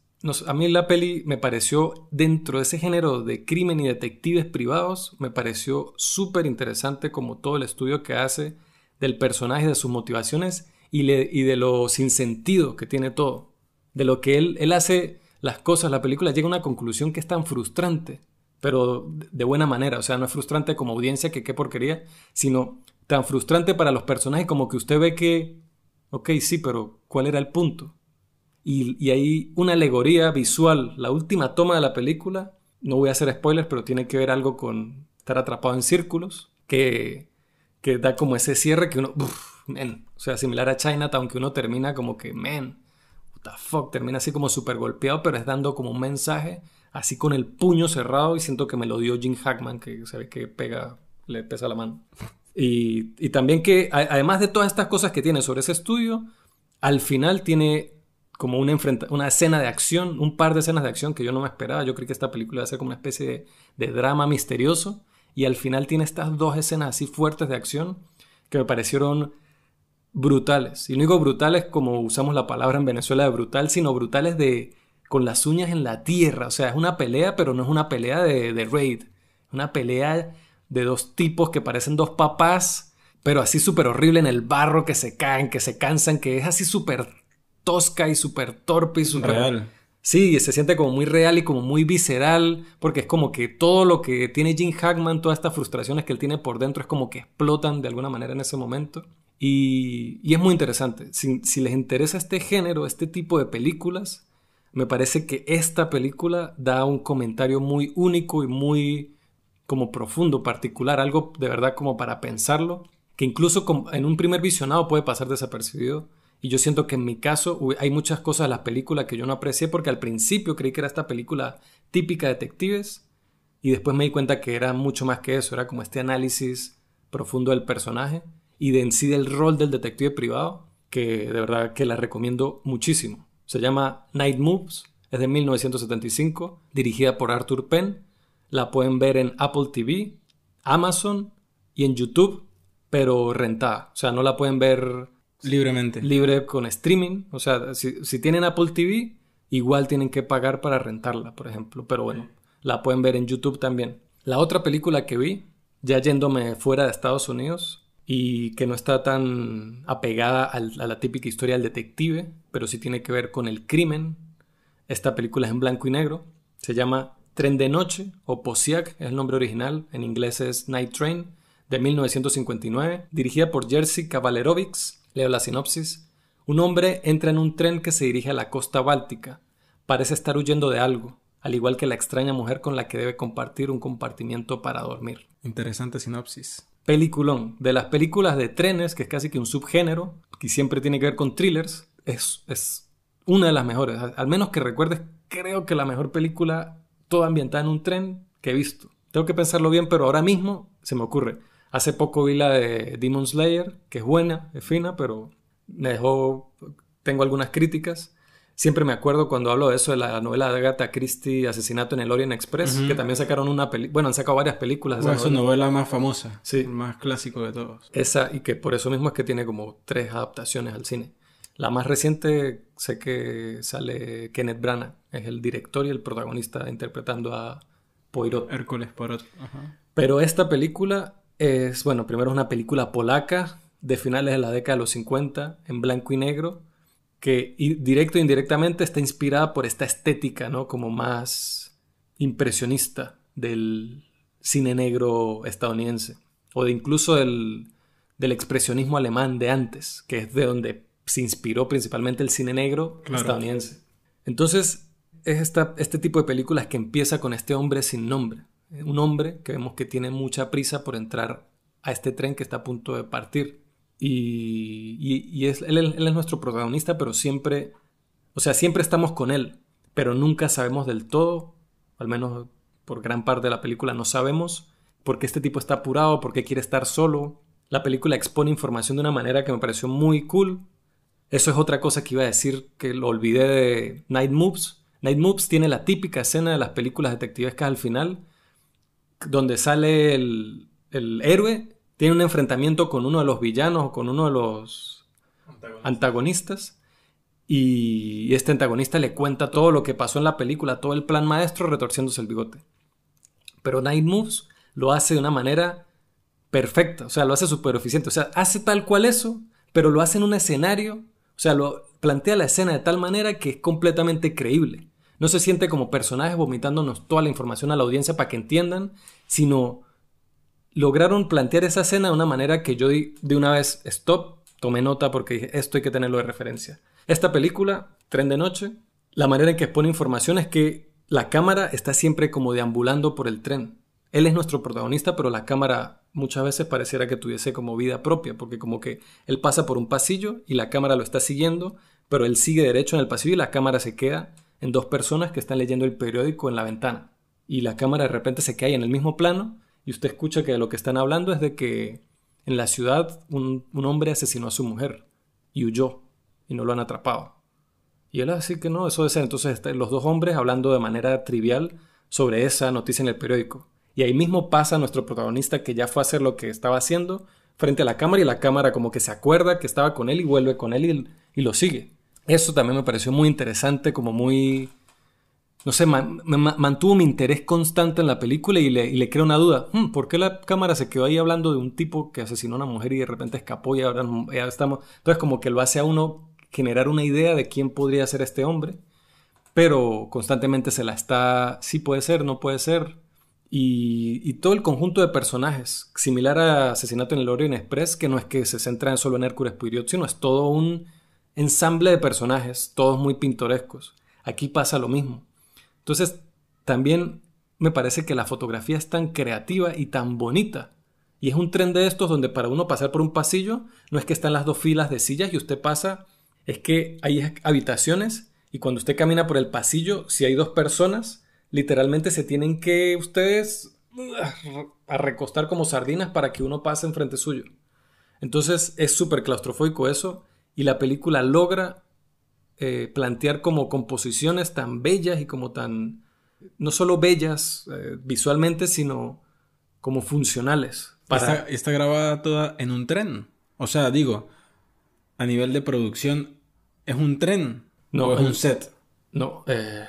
a mí la peli me pareció, dentro de ese género de crimen y detectives privados, me pareció súper interesante como todo el estudio que hace del personaje, de sus motivaciones y, de lo sin sentido que tiene todo. De lo que él, él hace las cosas, la película llega a una conclusión que es tan frustrante, pero de buena manera. O sea, no es frustrante como audiencia que qué porquería, sino tan frustrante para los personajes como que usted ve que, ok, sí, pero ¿cuál era el punto? Y, hay una alegoría visual. La última toma de la película, no voy a hacer spoilers, pero tiene que ver algo con estar atrapado en círculos, que, que da como ese cierre que uno, o sea, similar a Chinatown, aunque uno termina como que, man, what the fuck, termina así como súper golpeado, pero es dando como un mensaje, así con el puño cerrado, y siento que me lo dio Jim Hackman, que se que pega, le pesa la mano. Y, y también que, además de todas estas cosas que tiene sobre ese estudio, al final tiene como una, una escena de acción, un par de escenas de acción que yo no me esperaba. Yo creí que esta película iba a ser como una especie de, drama misterioso. Y al final tiene estas dos escenas así fuertes de acción que me parecieron brutales. Y no digo brutales como usamos la palabra en Venezuela de brutal, sino brutales de con las uñas en la tierra. O sea, es una pelea, pero no es una pelea de, de raid. Una pelea de dos tipos que parecen dos papás, pero así súper horrible en el barro, que se caen, que se cansan, que es así súper tosca y súper torpe y súper... Real. Sí, se siente como muy real y como muy visceral, porque es como que todo lo que tiene Jim Hackman, todas estas frustraciones que él tiene por dentro, es como que explotan de alguna manera en ese momento. Y, y es muy interesante. Si, si, les interesa este género, este tipo de películas, me parece que esta película da un comentario muy único y muy como profundo, particular, algo de verdad como para pensarlo, que incluso en un primer visionado puede pasar desapercibido y yo siento que en mi caso hay muchas cosas de la película que yo no aprecié porque al principio creí que era esta película típica de detectives y después me di cuenta que era mucho más que eso, era como este análisis profundo del personaje y de en sí del rol del detective privado, que de verdad que la recomiendo muchísimo. Se llama Night Moves, es de 1975, dirigida por Arthur Penn. La pueden ver en Apple TV, Amazon y en YouTube, pero rentada. O sea, no la pueden ver libremente. Libre con streaming. O sea, si, si tienen Apple TV, igual tienen que pagar para rentarla, por ejemplo. Pero bueno, la pueden ver en YouTube también. La otra película que vi, ya yéndome fuera de Estados Unidos, y que no está tan apegada a la típica historia del detective, pero sí tiene que ver con el crimen. Esta película es en blanco y negro. Se llama Tren de Noche o Posiak, es el nombre original. En inglés es Night Train, de 1959, dirigida por Jerzy Kavalerovics. Leo la sinopsis. Un hombre entra en un tren que se dirige a la costa báltica. Parece estar huyendo de algo, al igual que la extraña mujer con la que debe compartir un compartimiento para dormir. Interesante sinopsis peliculón. De las películas de trenes, que es casi que un subgénero, que siempre tiene que ver con thrillers, es, es una de las mejores. Al menos que recuerdes, creo que la mejor película toda ambientada en un tren que he visto. Tengo que pensarlo bien, pero ahora mismo se me ocurre. Hace poco vi la de Demon Slayer, que es buena, es fina, pero me dejó. Tengo algunas críticas. Siempre me acuerdo cuando hablo de eso de la novela de Agatha Christie, Asesinato en el Orient Express, que también sacaron una película. Bueno, han sacado varias películas. De esa novela. más famosa. Sí. más clásico de todos. Esa, y que por eso mismo es que tiene como tres adaptaciones al cine. La más reciente, sé que sale Kenneth Branagh, es el director y el protagonista interpretando a Poirot. Hércules Poirot. Pero esta película es, bueno, primero es una película polaca de finales de la década de los 50, en blanco y negro que directo e indirectamente está inspirada por esta estética, ¿no? Como más impresionista del cine negro estadounidense, o de incluso del, expresionismo alemán de antes, que es de donde se inspiró principalmente el cine negro estadounidense. Entonces, es esta, este tipo de películas que empieza con este hombre sin nombre, un hombre que vemos que tiene mucha prisa por entrar a este tren que está a punto de partir y, es, él, es nuestro protagonista, pero siempre, o sea, siempre estamos con él, pero nunca sabemos del todo, al menos por gran parte de la película no sabemos por qué este tipo está apurado, por qué quiere estar solo. La película expone información de una manera que me pareció muy cool. Eso es otra cosa que iba a decir que lo olvidé de Night Moves. Night Moves tiene la típica escena de las películas detectivescas al final, donde sale el, el héroe tiene un enfrentamiento con uno de los villanos o con uno de los antagonistas. y este antagonista le cuenta todo lo que pasó en la película, todo el plan maestro retorciéndose el bigote. Pero Night Moves lo hace de una manera perfecta, o sea, lo hace súper eficiente, o sea, hace tal cual eso, pero lo hace en un escenario, o sea, lo plantea la escena de tal manera que es completamente creíble. No se siente como personajes vomitándonos toda la información a la audiencia para que entiendan, sino lograron plantear esa escena de una manera que yo de una vez stop, tomé nota porque esto hay que tenerlo de referencia. Esta película, Tren de Noche, la manera en que expone información es que la cámara está siempre como deambulando por el tren. Él es nuestro protagonista, pero la cámara muchas veces pareciera que tuviese como vida propia, porque como que él pasa por un pasillo y la cámara lo está siguiendo, pero él sigue derecho en el pasillo y la cámara se queda en dos personas que están leyendo el periódico en la ventana. Y la cámara de repente se cae en el mismo plano y usted escucha que lo que están hablando es de que en la ciudad un, hombre asesinó a su mujer y huyó y no lo han atrapado. Y él así que no, eso debe ser. Entonces los dos hombres hablando de manera trivial sobre esa noticia en el periódico. Y ahí mismo pasa nuestro protagonista que ya fue a hacer lo que estaba haciendo frente a la cámara y la cámara como que se acuerda que estaba con él y vuelve con él y, y lo sigue. Eso también me pareció muy interesante, como muy no sé, mantuvo mi interés constante en la película y le, y crea una duda. Hmm, ¿Por qué la cámara se quedó ahí hablando de un tipo que asesinó a una mujer y de repente escapó y ahora estamos... Entonces como que lo hace a uno generar una idea de quién podría ser este hombre, pero constantemente se la está... Sí puede ser, no puede ser. Y, todo el conjunto de personajes, similar a Asesinato en el Orient Express, que no es que se centra solo en Hércules Poirot, sino es todo un ensamble de personajes, todos muy pintorescos. Aquí pasa lo mismo entonces, también me parece que la fotografía es tan creativa y tan bonita. Y es un tren de estos donde para uno pasar por un pasillo no es que están las dos filas de sillas y usted pasa, es que hay habitaciones y cuando usted camina por el pasillo, si hay dos personas, literalmente se tienen que ustedes a recostar como sardinas para que uno pase enfrente suyo. Entonces es súper claustrofóbico eso y la película logra eh, plantear como composiciones tan bellas y como tan, no solo bellas eh, visualmente, sino como funcionales. Para... Está, está, grabada toda en un tren. O sea, digo, a nivel de producción, ¿es un tren? No, ¿O es un set? No, eh,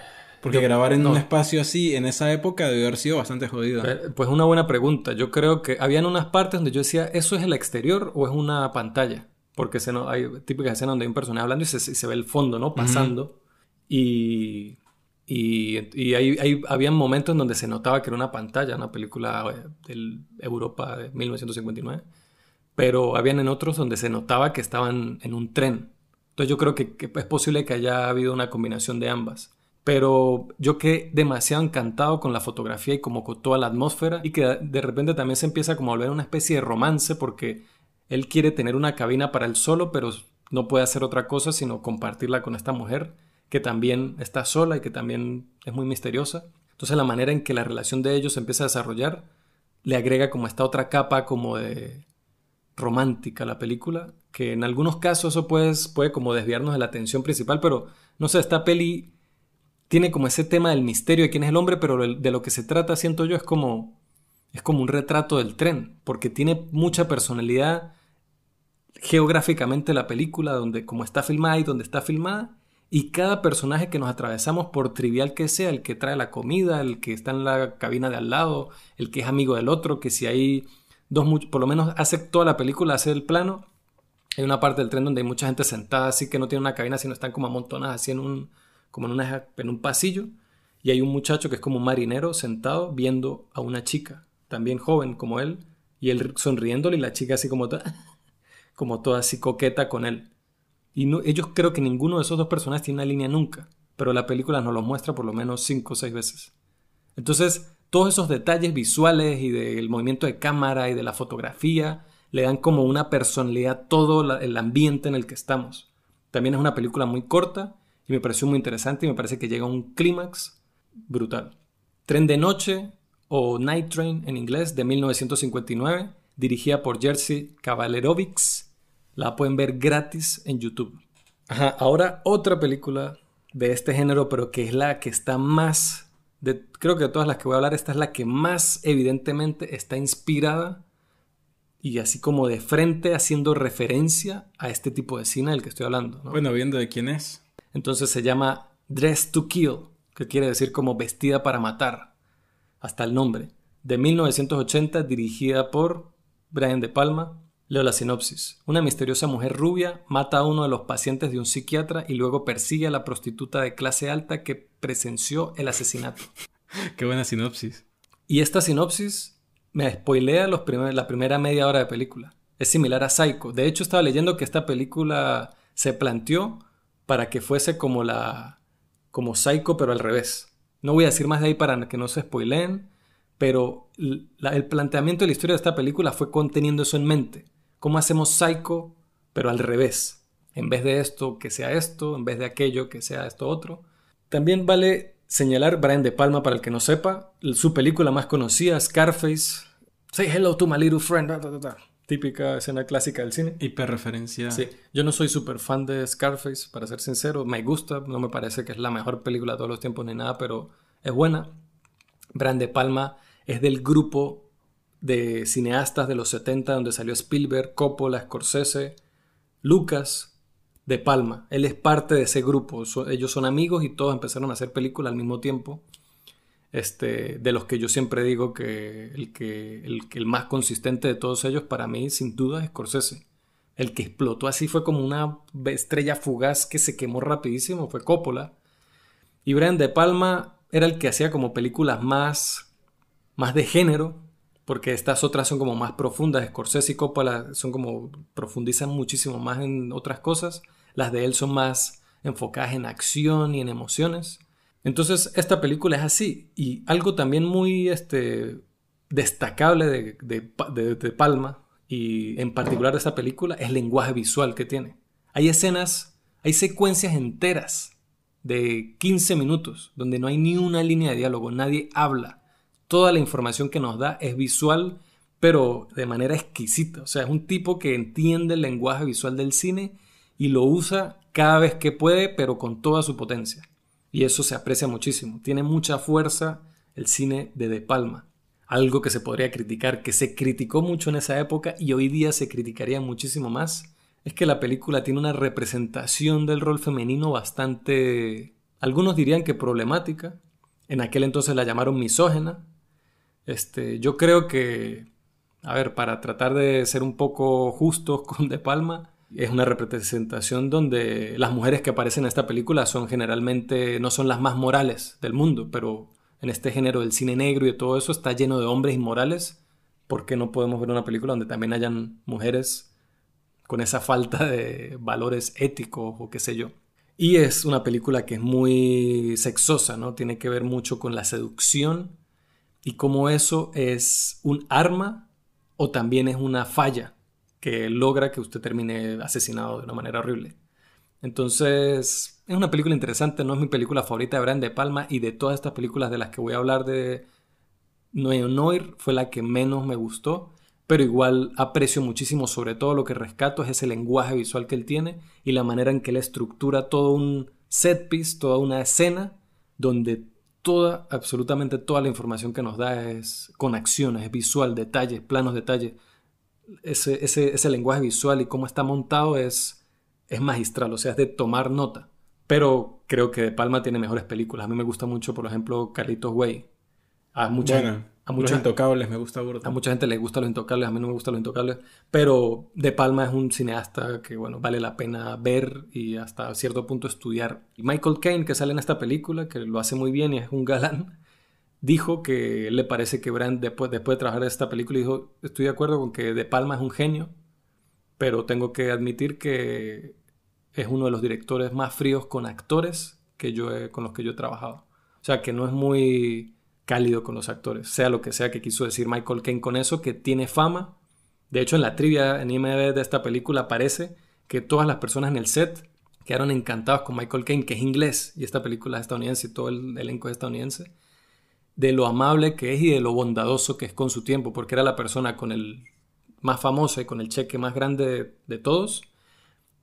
porque grabar en un espacio así en esa época debe haber sido bastante jodido. Pues una buena pregunta. Yo creo que habían unas partes donde yo decía, ¿eso es el exterior o es una pantalla? Porque se no, hay típicas escenas donde hay un personaje hablando y se, ve el fondo, ¿no? Pasando. Y, y, y hay, habían momentos en donde se notaba que era una pantalla, una película de Europa de 1959. Pero habían en otros donde se notaba que estaban en un tren. Entonces yo creo que es posible que haya habido una combinación de ambas pero yo quedé demasiado encantado con la fotografía y como con toda la atmósfera y que de repente también se empieza como a volver una especie de romance porque él quiere tener una cabina para él solo, pero no puede hacer otra cosa sino compartirla con esta mujer que también está sola y que también es muy misteriosa. Entonces la manera en que la relación de ellos empieza a desarrollar le agrega como esta otra capa como de romántica a la película, que en algunos casos eso puede, puede como desviarnos de la atención principal, pero no sé, esta peli tiene como ese tema del misterio de quién es el hombre, pero de lo que se trata, siento yo, es como, es como un retrato del tren, porque tiene mucha personalidad geográficamente la película, donde como está filmada y donde está filmada, y cada personaje que nos atravesamos, por trivial que sea, el que trae la comida, el que está en la cabina de al lado, el que es amigo del otro, que si hay dos, por lo menos hace toda la película, hace el plano, hay una parte del tren donde hay mucha gente sentada, así que no tiene una cabina, sino están como amontonadas así en un, como en, un pasillo, y hay un muchacho que es como un marinero sentado viendo a una chica, también joven como él, y él sonriéndole y la chica así como, como toda así coqueta con él. Y ellos creo que ninguno de esos dos personajes tiene una línea nunca, pero la película nos lo muestra por lo menos cinco o seis veces. Entonces, todos esos detalles visuales y del movimiento de cámara y de la fotografía le dan como una personalidad a todo el ambiente en el que estamos. También es una película muy corta y me pareció muy interesante y me parece que llega a un clímax brutal. Tren de Noche o Night Train en inglés de 1959, dirigida por Jerzy Kavalerovics. La pueden ver gratis en YouTube. Ajá, ahora otra película de este género, pero que es la que está más, de, creo que de todas las que voy a hablar, esta es la que más evidentemente está inspirada y así como de frente haciendo referencia a este tipo de cine del que estoy hablando. Bueno, viendo de quién es. Entonces se llama Dress to Kill, que quiere decir como vestida para matar, hasta el nombre, de 1980 dirigida por Brian De Palma. Leo la sinopsis. Una misteriosa mujer rubia mata a uno de los pacientes de un psiquiatra y luego persigue a la prostituta de clase alta que presenció el asesinato. Qué buena sinopsis. Y esta sinopsis me spoilea los la primera media hora de película. Es similar a Psycho. De hecho, estaba leyendo que esta película se planteó para que fuese como la como Psycho pero al revés. No voy a decir más de ahí para que no se spoileen, pero el planteamiento de la historia de esta película fue conteniendo eso en mente. ¿Cómo hacemos Psycho pero al revés? En vez de esto, que sea esto, en vez de aquello, que sea esto otro. También vale señalar Brian De Palma para el que no sepa, su película más conocida, Scarface. Say hello to my little friend típica escena clásica del cine. Hiperreferencia. Sí, yo no soy súper fan de Scarface, para ser sincero. Me gusta, no me parece que es la mejor película de todos los tiempos ni nada, pero es buena. Brand De Palma es del grupo de cineastas de los 70 donde salió Spielberg, Coppola, Scorsese, Lucas, De Palma. Él es parte de ese grupo. ellos son amigos y todos empezaron a hacer películas al mismo tiempo este, de los que yo siempre digo que el, que el, el más consistente de todos ellos para mí sin duda es Scorsese. El que explotó así fue como una estrella fugaz que se quemó rapidísimo, fue Coppola. Y Brian De Palma era el que hacía como películas más, más de género, porque estas otras son como más profundas. Scorsese y Coppola son como profundizan muchísimo más en otras cosas. Las de él son más enfocadas en acción y en emociones. Entonces, esta película es así. Y algo también muy este, destacable de, de, Palma, y en particular de esta película, es el lenguaje visual que tiene. Hay escenas, hay secuencias enteras de 15 minutos donde no hay ni una línea de diálogo, nadie habla. Toda la información que nos da es visual, pero de manera exquisita. O sea, es un tipo que entiende el lenguaje visual del cine y lo usa cada vez que puede, pero con toda su potencia. Y eso se aprecia muchísimo. Tiene mucha fuerza el cine de De Palma. Algo que se podría criticar, que se criticó mucho en esa época y hoy día se criticaría muchísimo más, es que la película tiene una representación del rol femenino bastante, algunos dirían que problemática. En aquel entonces la llamaron misógena. Este, yo creo que, a ver, para tratar de ser un poco justos con De Palma, es una representación donde las mujeres que aparecen en esta película son generalmente, no son las más morales del mundo, pero en este género del cine negro y todo eso está lleno de hombres inmorales. ¿Por qué no podemos ver una película donde también hayan mujeres con esa falta de valores éticos o qué sé yo. Y es una película que es muy sexosa, ¿no? Tiene que ver mucho con la seducción y cómo eso es un arma o también es una falla que logra que usted termine asesinado de una manera horrible. Entonces, es una película interesante, no es mi película favorita de Brian De Palma y de todas estas películas de las que voy a hablar de Noir fue la que menos me gustó pero igual aprecio muchísimo sobre todo lo que rescato es ese lenguaje visual que él tiene y la manera en que él estructura todo un set piece, toda una escena donde toda, absolutamente toda la información que nos da es con acciones, es visual, detalles, planos, detalles. Ese, ese, ese lenguaje visual y cómo está montado es, es magistral, o sea, es de tomar nota. Pero creo que De Palma tiene mejores películas. A mí me gusta mucho, por ejemplo, Carlitos Way. A mucha, a los intocables me gusta A mucha gente le gusta los intocables, a mí no me gustan los intocables, pero De Palma es un cineasta que bueno, vale la pena ver y hasta cierto punto estudiar. Michael Caine, que sale en esta película, que lo hace muy bien y es un galán, dijo que le parece que Brand, después, después de trabajar en esta película, dijo, estoy de acuerdo con que De Palma es un genio, pero tengo que admitir que es uno de los directores más fríos con actores que yo con los que yo he trabajado. O sea, que no es muy cálido con los actores, sea lo que sea que quiso decir Michael Caine con eso, que tiene fama. De hecho, en la trivia en IMDb de esta película aparece que todas las personas en el set quedaron encantados con Michael Caine, que es inglés, y esta película es estadounidense y todo el elenco es estadounidense, de lo amable que es y de lo bondadoso que es con su tiempo, porque era la persona con el más famosa y con el cheque más grande de, de todos.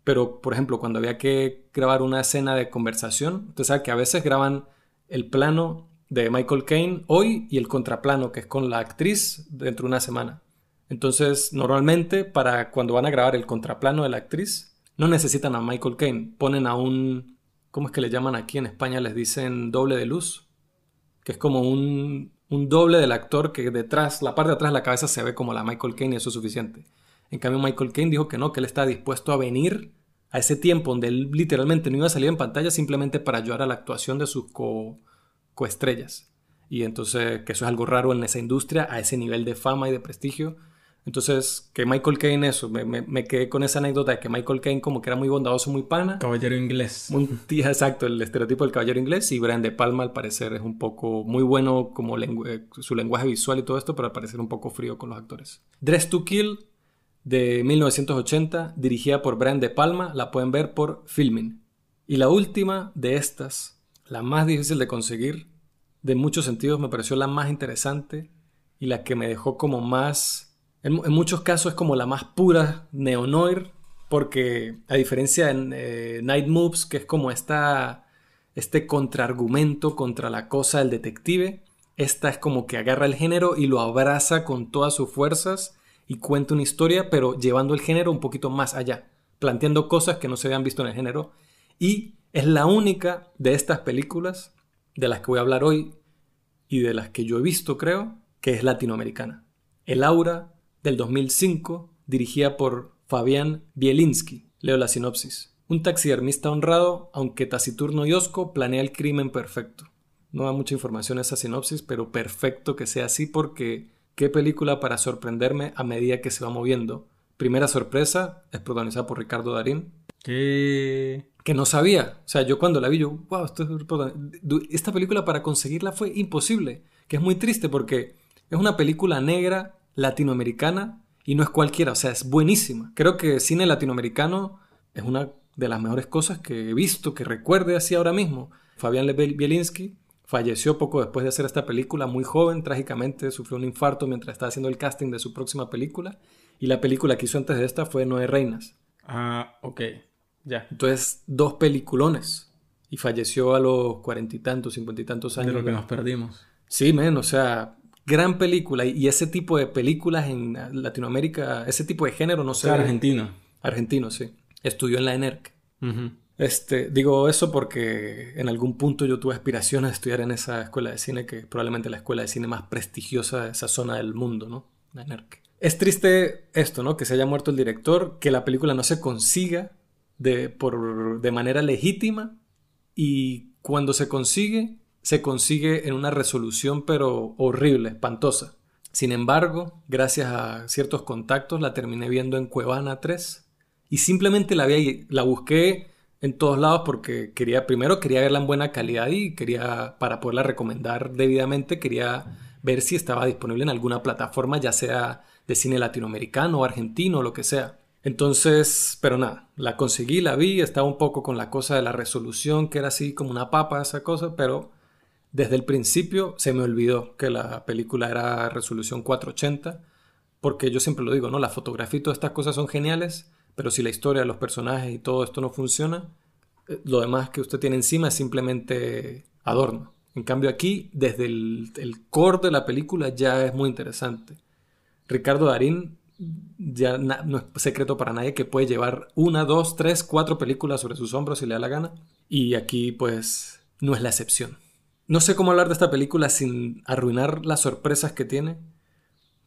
Pero, por ejemplo, cuando había que grabar una escena de conversación, usted sabe que a veces graban el plano de Michael Caine hoy y el contraplano, que es con la actriz dentro de una semana. Entonces, normalmente, para cuando van a grabar el contraplano de la actriz, no necesitan a Michael Caine, ponen a un, ¿cómo es que le llaman aquí en España? Les dicen doble de luz, que es como un, un doble del actor que detrás, la parte de atrás de la cabeza se ve como la Michael Caine y eso es suficiente. En cambio, Michael Caine dijo que no, que él está dispuesto a venir a ese tiempo donde él literalmente no iba a salir en pantalla simplemente para ayudar a la actuación de sus co coestrellas. Y entonces, que eso es algo raro en esa industria, a ese nivel de fama y de prestigio. Entonces, que Michael Caine eso, me, me, quedé con esa anécdota de que Michael Caine como que era muy bondadoso, muy pana. Caballero inglés. Muy, exacto, el estereotipo del caballero inglés. Y Brian De Palma al parecer es un poco muy bueno como su lenguaje visual y todo esto, pero al parecer un poco frío con los actores. Dress to Kill de 1980, dirigida por Brian De Palma, la pueden ver por Filming. Y la última de estas la más difícil de conseguir, de muchos sentidos me pareció la más interesante y la que me dejó como más, en, muchos casos es como la más pura neo-noir, porque a diferencia en eh, Night Moves, que es como esta, este contraargumento contra la cosa del detective, esta es como que agarra el género y lo abraza con todas sus fuerzas y cuenta una historia, pero llevando el género un poquito más allá, planteando cosas que no se habían visto en el género y es la única de estas películas de las que voy a hablar hoy y de las que yo he visto, creo, que es latinoamericana. El Aura del 2005, dirigida por Fabián Bielinski. Leo la sinopsis. Un taxidermista honrado, aunque taciturno y osco, planea el crimen perfecto. No da mucha información esa sinopsis, pero perfecto que sea así porque qué película para sorprenderme a medida que se va moviendo. Primera sorpresa, es protagonizada por Ricardo Darín. Que no sabía. O sea, yo cuando la vi, yo, wow, esto es esta película para conseguirla fue imposible, que es muy triste porque es una película negra latinoamericana y no es cualquiera, o sea, es buenísima. Creo que cine latinoamericano es una de las mejores cosas que he visto, que recuerde así ahora mismo. Fabián Bielinski Falleció poco después de hacer esta película, muy joven, trágicamente sufrió un infarto mientras estaba haciendo el casting de su próxima película. Y la película que hizo antes de esta fue Nueve Reinas. Ah, ok. Ya. Entonces, dos peliculones. Y falleció a los cuarenta y tantos, cincuenta y tantos años. De lo que nos perdimos. Sí, men, o sea, gran película. Y ese tipo de películas en Latinoamérica, ese tipo de género, no sé. argentino. Argentino, sí. Estudió en la ENERC. Este, digo eso porque en algún punto yo tuve aspiraciones de estudiar en esa escuela de cine, que es probablemente la escuela de cine más prestigiosa de esa zona del mundo, ¿no? La NERC. Es triste esto, ¿no? Que se haya muerto el director, que la película no se consiga de, por, de manera legítima y cuando se consigue, se consigue en una resolución pero horrible, espantosa. Sin embargo, gracias a ciertos contactos la terminé viendo en Cuevana 3 y simplemente la, vi, la busqué en todos lados porque quería, primero quería verla en buena calidad y quería, para poderla recomendar debidamente, quería ver si estaba disponible en alguna plataforma, ya sea de cine latinoamericano o argentino o lo que sea. Entonces, pero nada, la conseguí, la vi, estaba un poco con la cosa de la resolución, que era así como una papa esa cosa, pero desde el principio se me olvidó que la película era resolución 480, porque yo siempre lo digo, ¿no? La fotografía y todas estas cosas son geniales, pero si la historia, los personajes y todo esto no funciona, eh, lo demás que usted tiene encima es simplemente adorno. En cambio aquí, desde el, core de la película ya es muy interesante. Ricardo Darín ya no es secreto para nadie que puede llevar una, dos, tres, cuatro películas sobre sus hombros si le da la gana. Y aquí pues no es la excepción. No sé cómo hablar de esta película sin arruinar las sorpresas que tiene,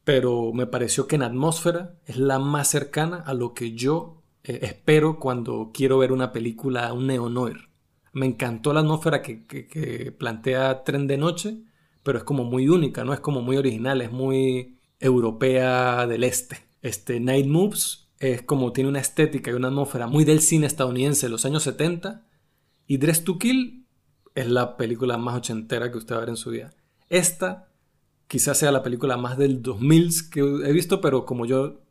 pero me pareció que en atmósfera es la más cercana a lo que yo eh, espero cuando quiero ver una película, un neo-noir. Me encantó la atmósfera que, plantea Tren de Noche, pero es como muy única, ¿no? Es como muy original, es muy europea del este. Este Night Moves es como tiene una estética y una atmósfera muy del cine estadounidense de los años 70. Y Dress to Kill es la película más ochentera que usted va a ver en su vida. Esta quizás sea la película más del 2000 que he visto, pero como yo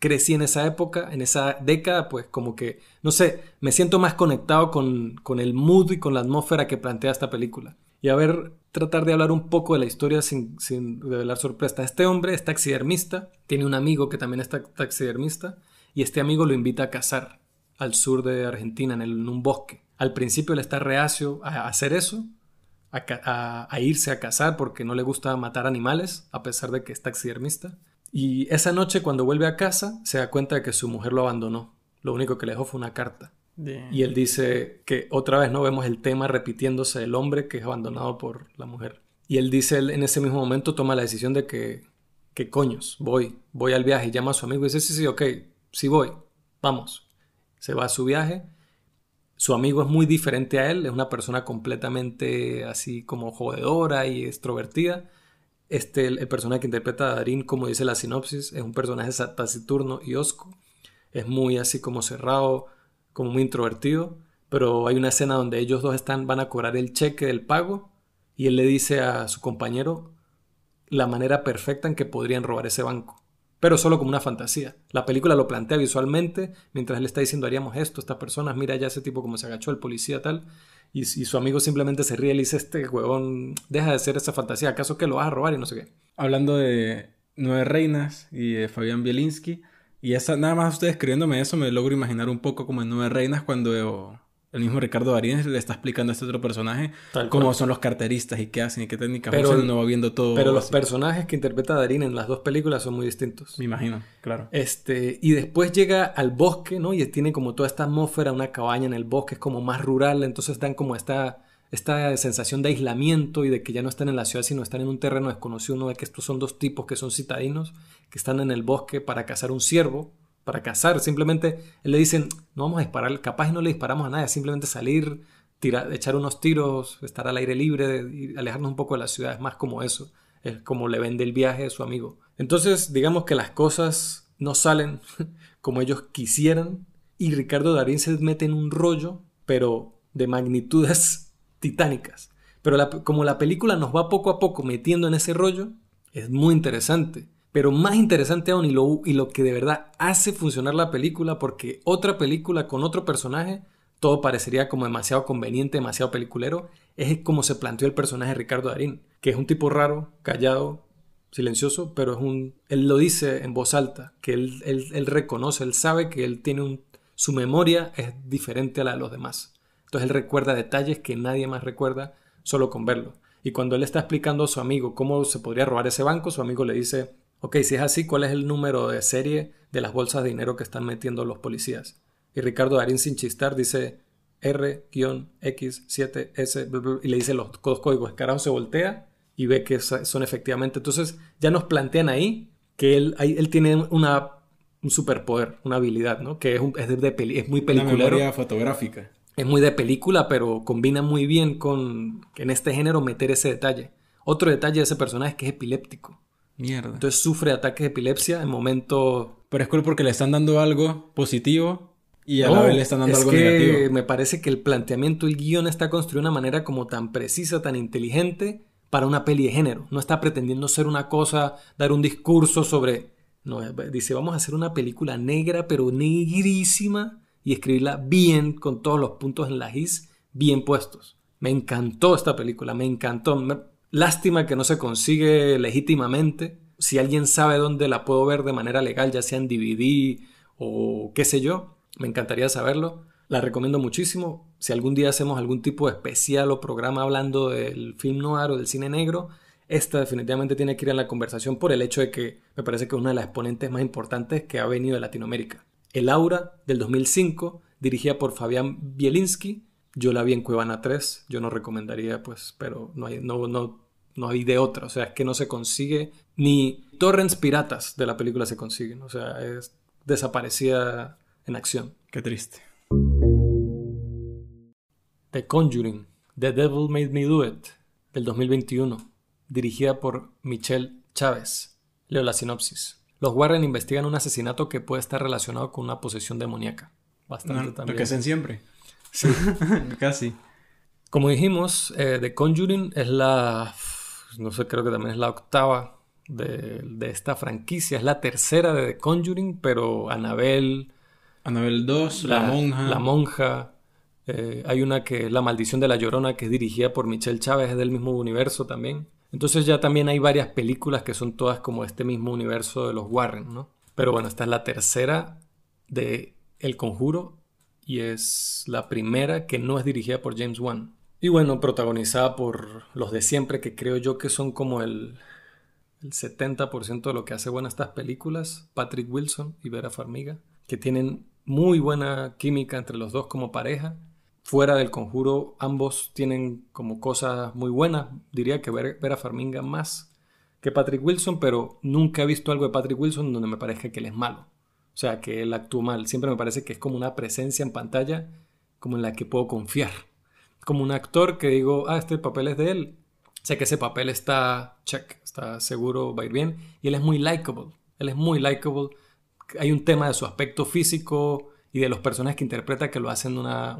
crecí en esa época, en esa década, pues como que, no sé, me siento más conectado con, con el mood y con la atmósfera que plantea esta película. Y a ver, tratar de hablar un poco de la historia sin, sin revelar sorpresa. Este hombre es taxidermista, tiene un amigo que también es taxidermista, y este amigo lo invita a cazar al sur de Argentina, en, un bosque. Al principio él está reacio a hacer eso, a, irse a cazar porque no le gusta matar animales, a pesar de que es taxidermista. Y esa noche cuando vuelve a casa se da cuenta de que su mujer lo abandonó. Lo único que le dejó fue una carta. Y él dice que otra vez no vemos el tema repitiéndose del hombre que es abandonado por la mujer. Y él dice, en ese mismo momento toma la decisión de que, que coños, voy, voy al viaje, llama a su amigo y dice, sí, sí, ok, sí voy, vamos. Se va a su viaje su amigo es muy diferente a él, es una persona completamente así como jodedora y extrovertida. Este, el, personaje que interpreta a Darín, como dice la sinopsis, es un personaje taciturno y osco. Es muy así como cerrado, como muy introvertido. Pero hay una escena donde ellos dos están, van a cobrar el cheque del pago y él le dice a su compañero la manera perfecta en que podrían robar ese banco pero solo como una fantasía. La película lo plantea visualmente, mientras él está diciendo haríamos esto, estas personas, mira ya ese tipo como se agachó el policía tal, y, su amigo simplemente se ríe y le dice, este huevón, deja de ser esa fantasía, ¿acaso que lo vas a robar y no sé qué? Hablando de Nueve Reinas y de Fabián Bielinski, y esa, nada más ustedes escribiéndome eso me logro imaginar un poco como en Nueve Reinas cuando el mismo Ricardo Darín le está explicando a este otro personaje cómo son los carteristas y qué hacen y qué técnicas pero, usan, no va viendo todo. Pero los personajes que interpreta Darín en las dos películas son muy distintos. Me imagino, claro. Este, y después llega al bosque, ¿no? Y tiene como toda esta atmósfera, una cabaña en el bosque, es como más rural, entonces dan como esta, esta sensación de aislamiento y de que ya no están en la ciudad, sino están en un terreno desconocido, ¿no? De que estos son dos tipos que son citadinos, que están en el bosque para cazar un ciervo para cazar. Simplemente le dicen, no vamos a disparar, capaz no le disparamos a nadie, simplemente salir, tirar, echar unos tiros, estar al aire libre, y alejarnos un poco de la ciudad. Es más como eso. Es como le vende el viaje a su amigo. Entonces, digamos que las cosas no salen como ellos quisieran. Y Ricardo Darín se mete en un rollo, pero de magnitudes titánicas. Pero como la película nos va poco a poco metiendo en ese rollo, es muy interesante. Pero más interesante aún y lo, y lo que de verdad hace funcionar la película, porque otra película con otro personaje todo parecería como demasiado conveniente, demasiado peliculero, es como se planteó el personaje de Ricardo Darín, que es un tipo raro, callado, silencioso, pero es un, él lo dice en voz alta, que él, él, reconoce, él sabe que él tiene un, su memoria es diferente a la de los demás. Entonces él recuerda detalles que nadie más recuerda solo con verlo. Y cuando él está explicando a su amigo cómo se podría robar ese banco, su amigo le dice, ok, si es así, ¿cuál es el número de serie de las bolsas de dinero que están metiendo los policías? Y Ricardo Darín sin chistar dice R-X7S y le dice los dos códigos. El carajo se voltea y ve que son efectivamente. Entonces ya nos plantean ahí que él, él tiene una, un superpoder, una habilidad, ¿no? Que es, es, de, es muy peliculero. Una fotográfica. Es muy de película, pero combina muy bien con en este género meter ese detalle. Otro detalle de ese personaje es que es epiléptico. Mierda. Entonces sufre ataques de epilepsia en momentos... Pero es cool porque le están dando algo positivo y a la vez le están dando algo negativo. Me parece que el planteamiento, el guion está construido de una manera como tan precisa, tan inteligente para una peli de género. No está pretendiendo ser una cosa, dar un discurso sobre... No, dice, vamos a hacer una película negra, pero negrísima, y escribirla bien, con todos los puntos en la GIS bien puestos. Me encantó esta película, me encantó. Lástima que no se consigue legítimamente. Si alguien sabe dónde la puedo ver de manera legal, ya sea en DVD o qué sé yo, me encantaría saberlo. La recomiendo muchísimo. Si algún día hacemos algún tipo de especial o programa hablando del film noir o del cine negro, esta definitivamente tiene que ir en la conversación por el hecho de que me parece que es una de las exponentes más importantes que ha venido de Latinoamérica. El Aura del 2005, dirigida por Fabián Bielinski. Yo la vi en Cuevana 3, yo no recomendaría, pues, pero no hay, no, no, no hay de otra. O sea, es que no se consigue, ni torrents piratas de la película se consiguen. O sea, es desaparecida en acción. Qué triste. The Conjuring, The Devil Made Me Do It, del 2021, dirigida por Michelle Chávez. Leo la sinopsis. Los Warren investigan un asesinato que puede estar relacionado con una posesión demoníaca. Bastante también. Lo que hacen siempre. Sí. Casi. Como dijimos, eh, The Conjuring es la. No sé, creo que también es la octava de, esta franquicia. Es la tercera de The Conjuring, pero Annabelle. Annabelle 2, La, Monja. La Monja. Eh, hay una que es La Maldición de la Llorona, que es dirigida por Michelle Chávez, es del mismo universo también. Entonces ya también hay varias películas que son todas como este mismo universo de los Warren, ¿no? Pero bueno, esta es la tercera de El Conjuro y es la primera que no es dirigida por James Wan. Y bueno, protagonizada por los de siempre, que creo yo que son como el, el 70% de lo que hace buenas estas películas, Patrick Wilson y Vera Farmiga, que tienen muy buena química entre los dos como pareja fuera del conjuro, ambos tienen como cosas muy buenas. Diría que ver, a Farminga más que Patrick Wilson, pero nunca he visto algo de Patrick Wilson donde me parezca que él es malo. O sea, que él actúa mal. Siempre me parece que es como una presencia en pantalla como en la que puedo confiar. Como un actor que digo, ah, este papel es de él. Sé que ese papel está check, está seguro, va a ir bien. Y él es muy likable. Él es muy likable. Hay un tema de su aspecto físico, y de los personajes que interpreta que lo hacen una,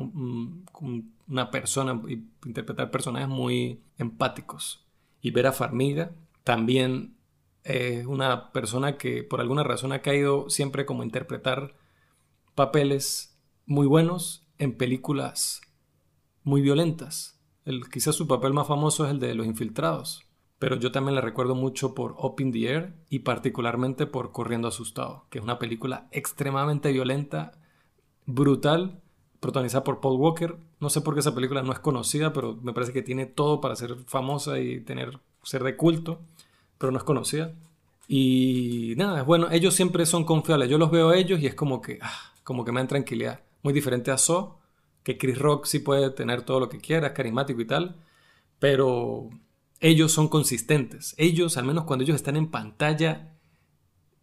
una persona, interpretar personajes muy empáticos. Y Vera Farmiga también es una persona que por alguna razón ha caído siempre como interpretar papeles muy buenos en películas muy violentas. El, quizás su papel más famoso es el de Los Infiltrados, pero yo también le recuerdo mucho por Up in the Air y particularmente por Corriendo Asustado, que es una película extremadamente violenta brutal, protagonizada por Paul Walker. No sé por qué esa película no es conocida, pero me parece que tiene todo para ser famosa y tener ser de culto, pero no es conocida. Y nada, bueno, ellos siempre son confiables. Yo los veo a ellos y es como que, ah, como que me dan tranquilidad. Muy diferente a So, que Chris Rock sí puede tener todo lo que quiera, es carismático y tal, pero ellos son consistentes. Ellos, al menos cuando ellos están en pantalla,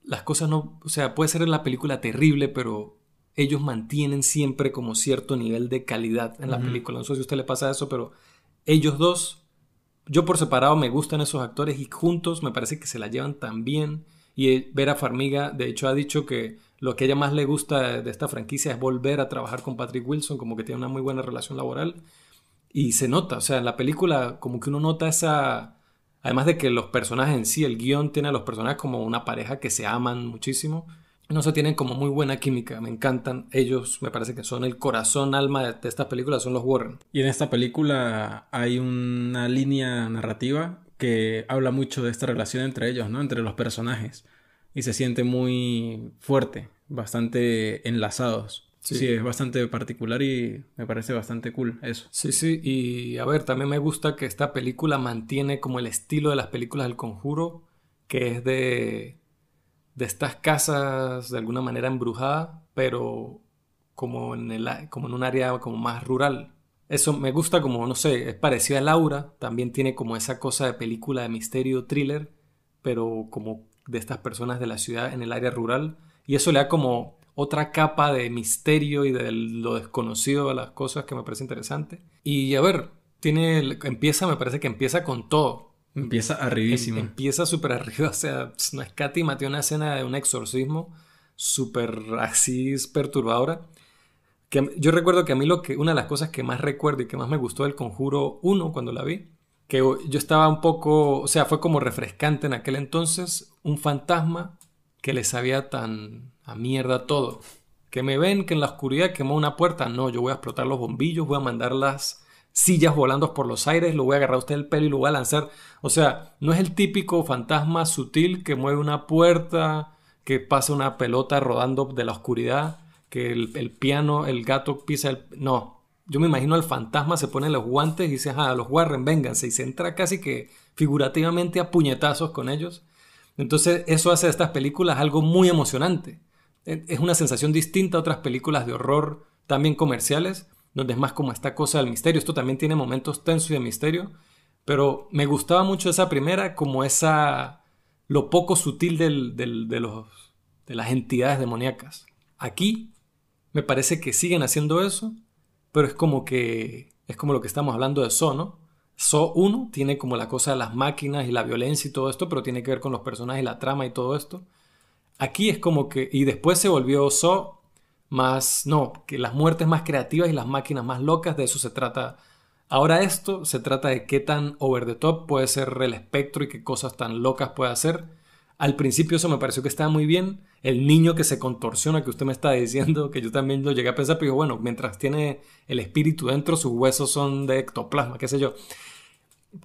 las cosas no, o sea, puede ser en la película terrible, pero ellos mantienen siempre como cierto nivel de calidad en la película. No sé si a usted le pasa eso, pero ellos dos, yo por separado me gustan esos actores y juntos me parece que se la llevan tan bien. Y eh, Vera Farmiga, de hecho, ha dicho que lo que a ella más le gusta de esta franquicia es volver a trabajar con Patrick Wilson, como que tiene una muy buena relación laboral. Y se nota, o sea, en la película como que uno nota esa... Además de que los personajes en sí, el guion tiene a los personajes como una pareja que se aman muchísimo no se tienen como muy buena química, me encantan. Ellos me parece que son el corazón, alma de, de esta película, son los Warren. Y en esta película hay una línea narrativa que habla mucho de esta relación entre ellos, ¿no? Entre los personajes. Y se siente muy fuerte, bastante enlazados. Sí. es bastante particular y me parece bastante cool eso. Sí, sí, y a ver, también me gusta que esta película mantiene como el estilo de las películas del conjuro, que es de, de estas casas de alguna manera embrujadas, pero como en, el, como en un área como más rural. Eso me gusta como, no sé, es parecido a Laura, también tiene como esa cosa de película de misterio, thriller, pero como de estas personas de la ciudad en el área rural. Y eso le da como otra capa de misterio y de lo desconocido a las cosas que me parece interesante. Y a ver, tiene, empieza, me parece que empieza con todo. Empieza arribísimo. Em, empieza súper arriba, o sea, no es Katy una escena de un exorcismo súper así perturbadora. Que yo recuerdo que a mí lo que, una de las cosas que más recuerdo y que más me gustó del Conjuro 1 cuando la vi, que yo estaba un poco, o sea, fue como refrescante en aquel entonces, un fantasma que le sabía tan a mierda todo. Que me ven que en la oscuridad quemó una puerta. No, yo voy a explotar los bombillos, voy a mandar las sillas volando por los aires, lo voy a agarrar a usted el pelo y lo voy a lanzar. O sea, no es el típico fantasma sutil que mueve una puerta, que pasa una pelota rodando de la oscuridad, que el, piano, el gato pisa el... No, yo me imagino al fantasma se pone los guantes y dice, ah, los Warren, vénganse, y se entra casi que figurativamente a puñetazos con ellos. Entonces eso hace de estas películas algo muy emocionante. E, es una sensación distinta a otras películas de horror también comerciales, donde es más como esta cosa del misterio. Esto también tiene momentos tensos y de misterio, pero me gustaba mucho esa primera como esa lo poco sutil del, de, los, de las entidades demoníacas. Aquí me parece que siguen haciendo eso, pero es como que es como lo que estamos hablando de So, ¿no? So 1 tiene como la cosa de las máquinas y la violencia y todo esto, pero tiene que ver con los personajes y la trama y todo esto. Aquí es como que, y después se volvió So más, no, que las muertes más creativas y las máquinas más locas, de eso se trata. Ahora esto se trata de qué tan over the top puede ser el espectro y qué cosas tan locas puede hacer. Al principio eso me pareció que estaba muy bien. El niño que se contorsiona, que usted me está diciendo, que yo también lo llegué a pensar, pero bueno, mientras tiene el espíritu dentro, sus huesos son de ectoplasma, qué sé yo.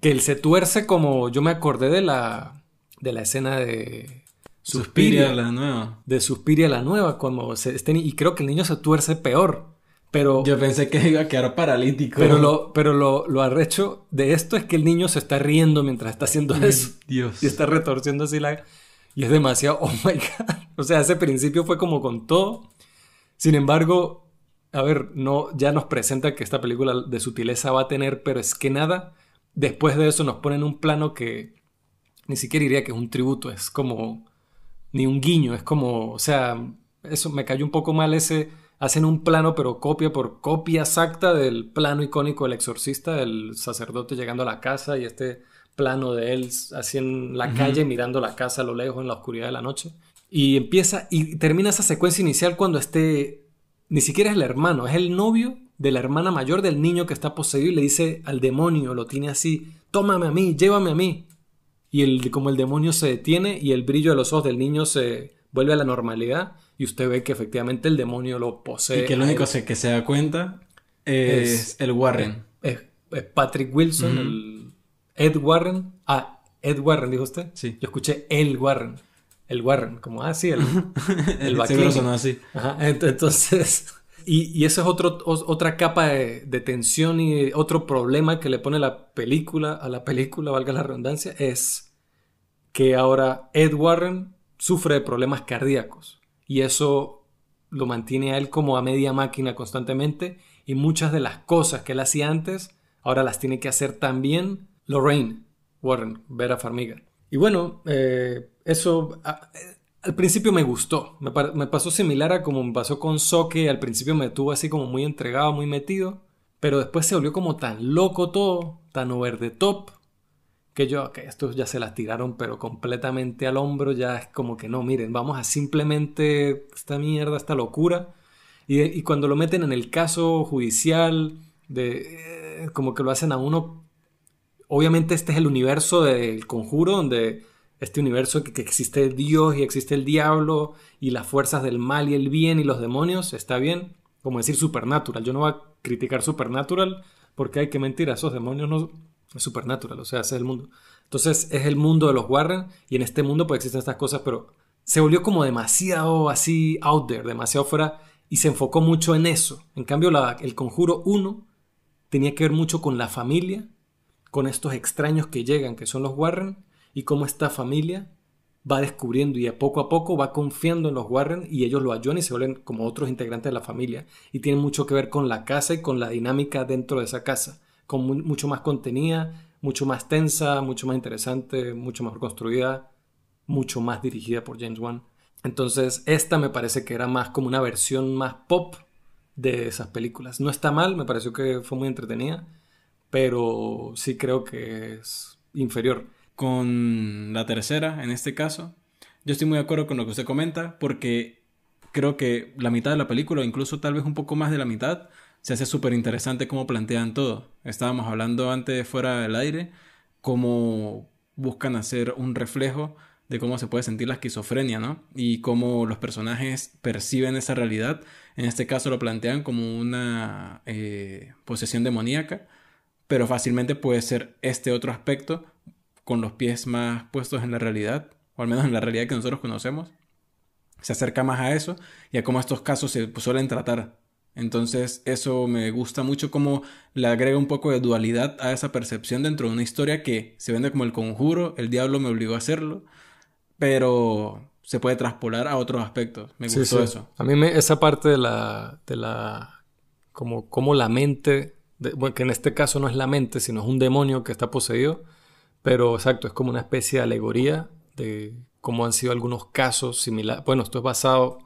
Que él se tuerce como yo me acordé de la, de la escena de Suspiria, la nueva. De Suspiria la nueva, como se este y creo que el niño se tuerce peor. Pero, Yo pensé que iba a quedar paralítico. Pero lo, pero lo, lo arrecho de esto es que el niño se está riendo mientras está haciendo eso. Dios. Y está retorciendo así la. Y es demasiado. Oh my god. O sea, ese principio fue como con todo. Sin embargo, a ver, no, ya nos presenta que esta película de sutileza va a tener, pero es que nada. Después de eso nos ponen un plano que ni siquiera diría que es un tributo, es como ni un guiño, es como, o sea, eso me cayó un poco mal ese, hacen un plano pero copia por copia exacta del plano icónico del exorcista, del sacerdote llegando a la casa y este plano de él así en la calle mirando la casa a lo lejos en la oscuridad de la noche. Y empieza y termina esa secuencia inicial cuando este, ni siquiera es el hermano, es el novio de la hermana mayor del niño que está poseído y le dice al demonio, lo tiene así, tómame a mí, llévame a mí y el, como el demonio se detiene y el brillo de los ojos del niño se vuelve a la normalidad y usted ve que efectivamente el demonio lo posee. Y que el único que se da cuenta es, el Warren. Es, Patrick Wilson, el Ed Warren. Ah, Ed Warren, dijo usted. Sí. Yo escuché el Warren. El Warren, como así, ah, el, el Seguro sonó así. Ajá, entonces... Y, eso es otro, otra capa de, tensión y otro problema que le pone la película a la película, valga la redundancia, es que ahora Ed Warren sufre de problemas cardíacos y eso lo mantiene a él como a media máquina constantemente y muchas de las cosas que él hacía antes ahora las tiene que hacer también Lorraine Warren, Vera Farmiga. Y bueno, eh, eso al principio me gustó. Me, pasó similar a como me pasó con Soke. Al principio me tuvo así como muy entregado, muy metido. Pero después se volvió como tan loco todo, tan over the top, que yo, ok, estos ya se las tiraron, pero completamente al hombro. Ya es como que no, miren, vamos a simplemente esta mierda, esta locura. Y, cuando lo meten en el caso judicial, de, eh, como que lo hacen a uno. Obviamente, este es el universo del conjuro donde este universo que, existe Dios y existe el diablo y las fuerzas del mal y el bien y los demonios, está bien. Como decir Supernatural. Yo no voy a criticar Supernatural porque hay que mentir, a esos demonios no es Supernatural, o sea, ese es el mundo. Entonces es el mundo de los Warren y en este mundo pues existen estas cosas, pero se volvió como demasiado así out there, demasiado fuera y se enfocó mucho en eso. En cambio, la, el Conjuro 1 tenía que ver mucho con la familia, con estos extraños que llegan, que son los Warren, y cómo esta familia va descubriendo y a poco a poco va confiando en los Warren y ellos lo ayudan y se vuelven como otros integrantes de la familia. Y tiene mucho que ver con la casa y con la dinámica dentro de esa casa, con mucho más contenida, mucho más tensa, mucho más interesante, mucho mejor construida, mucho más dirigida por James Wan. Entonces, esta me parece que era más como una versión más pop de esas películas. No está mal, me pareció que fue muy entretenida, pero sí creo que es inferior. Con la tercera, en este caso, yo estoy muy de acuerdo con lo que usted comenta, porque creo que la mitad de la película, incluso tal vez un poco más de la mitad, se hace súper interesante cómo plantean todo. Estábamos hablando antes fuera del aire, cómo buscan hacer un reflejo de cómo se puede sentir la esquizofrenia, ¿no? Y cómo los personajes perciben esa realidad. En este caso lo plantean como una eh, posesión demoníaca, pero fácilmente puede ser este otro aspecto con los pies más puestos en la realidad, o al menos en la realidad que nosotros conocemos. Se acerca más a eso y a cómo estos casos se suelen tratar. Entonces eso me gusta mucho como le agrega un poco de dualidad a esa percepción dentro de una historia que se vende como el conjuro, el diablo me obligó a hacerlo, pero se puede traspolar a otros aspectos. Me gustó eso. A mí me, esa parte de la, de la, como, como la mente, bueno, que en este caso no es la mente, sino es un demonio que está poseído, pero exacto, es como una especie de alegoría de cómo han sido algunos casos similares. Bueno, esto es basado,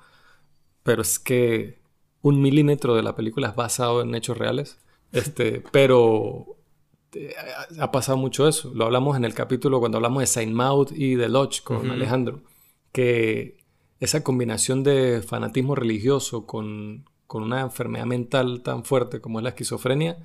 pero es que un milímetro de la película es basado en hechos reales. Este, pero eh, ha pasado mucho eso. Lo hablamos en el capítulo cuando hablamos de Saint Maud y de Lodge con Alejandro. Que esa combinación de fanatismo religioso con, con, una enfermedad mental tan fuerte como es la esquizofrenia,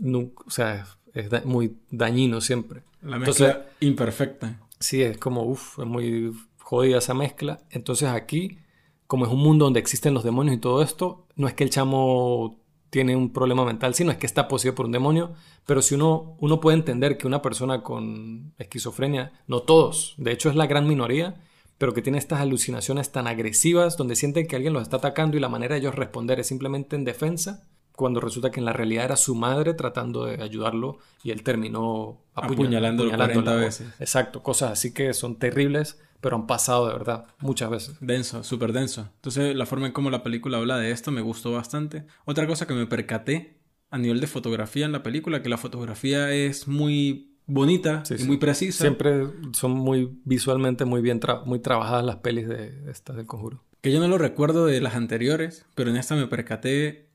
o sea, es muy dañino siempre. La mezcla imperfecta. Sí, es como, uff, es muy jodida esa mezcla. Entonces aquí, como es un mundo donde existen los demonios y todo esto, no es que el chamo tiene un problema mental, sino es que está poseído por un demonio. Pero si uno, uno puede entender que una persona con esquizofrenia, no todos, de hecho es la gran minoría, pero que tiene estas alucinaciones tan agresivas donde sienten que alguien los está atacando y la manera de ellos responder es simplemente en defensa, cuando resulta que en la realidad era su madre tratando de ayudarlo y él terminó apuñalándolo 40 veces. Exacto, cosas así que son terribles, pero han pasado de verdad muchas veces. Denso, súper denso. Entonces la forma en cómo la película habla de esto me gustó bastante. Otra cosa que me percaté a nivel de fotografía en la película, que la fotografía es muy bonita y muy precisa. Siempre son muy visualmente muy bien muy trabajadas las pelis de estas del conjuro. Que yo no lo recuerdo de las anteriores, pero en esta me percaté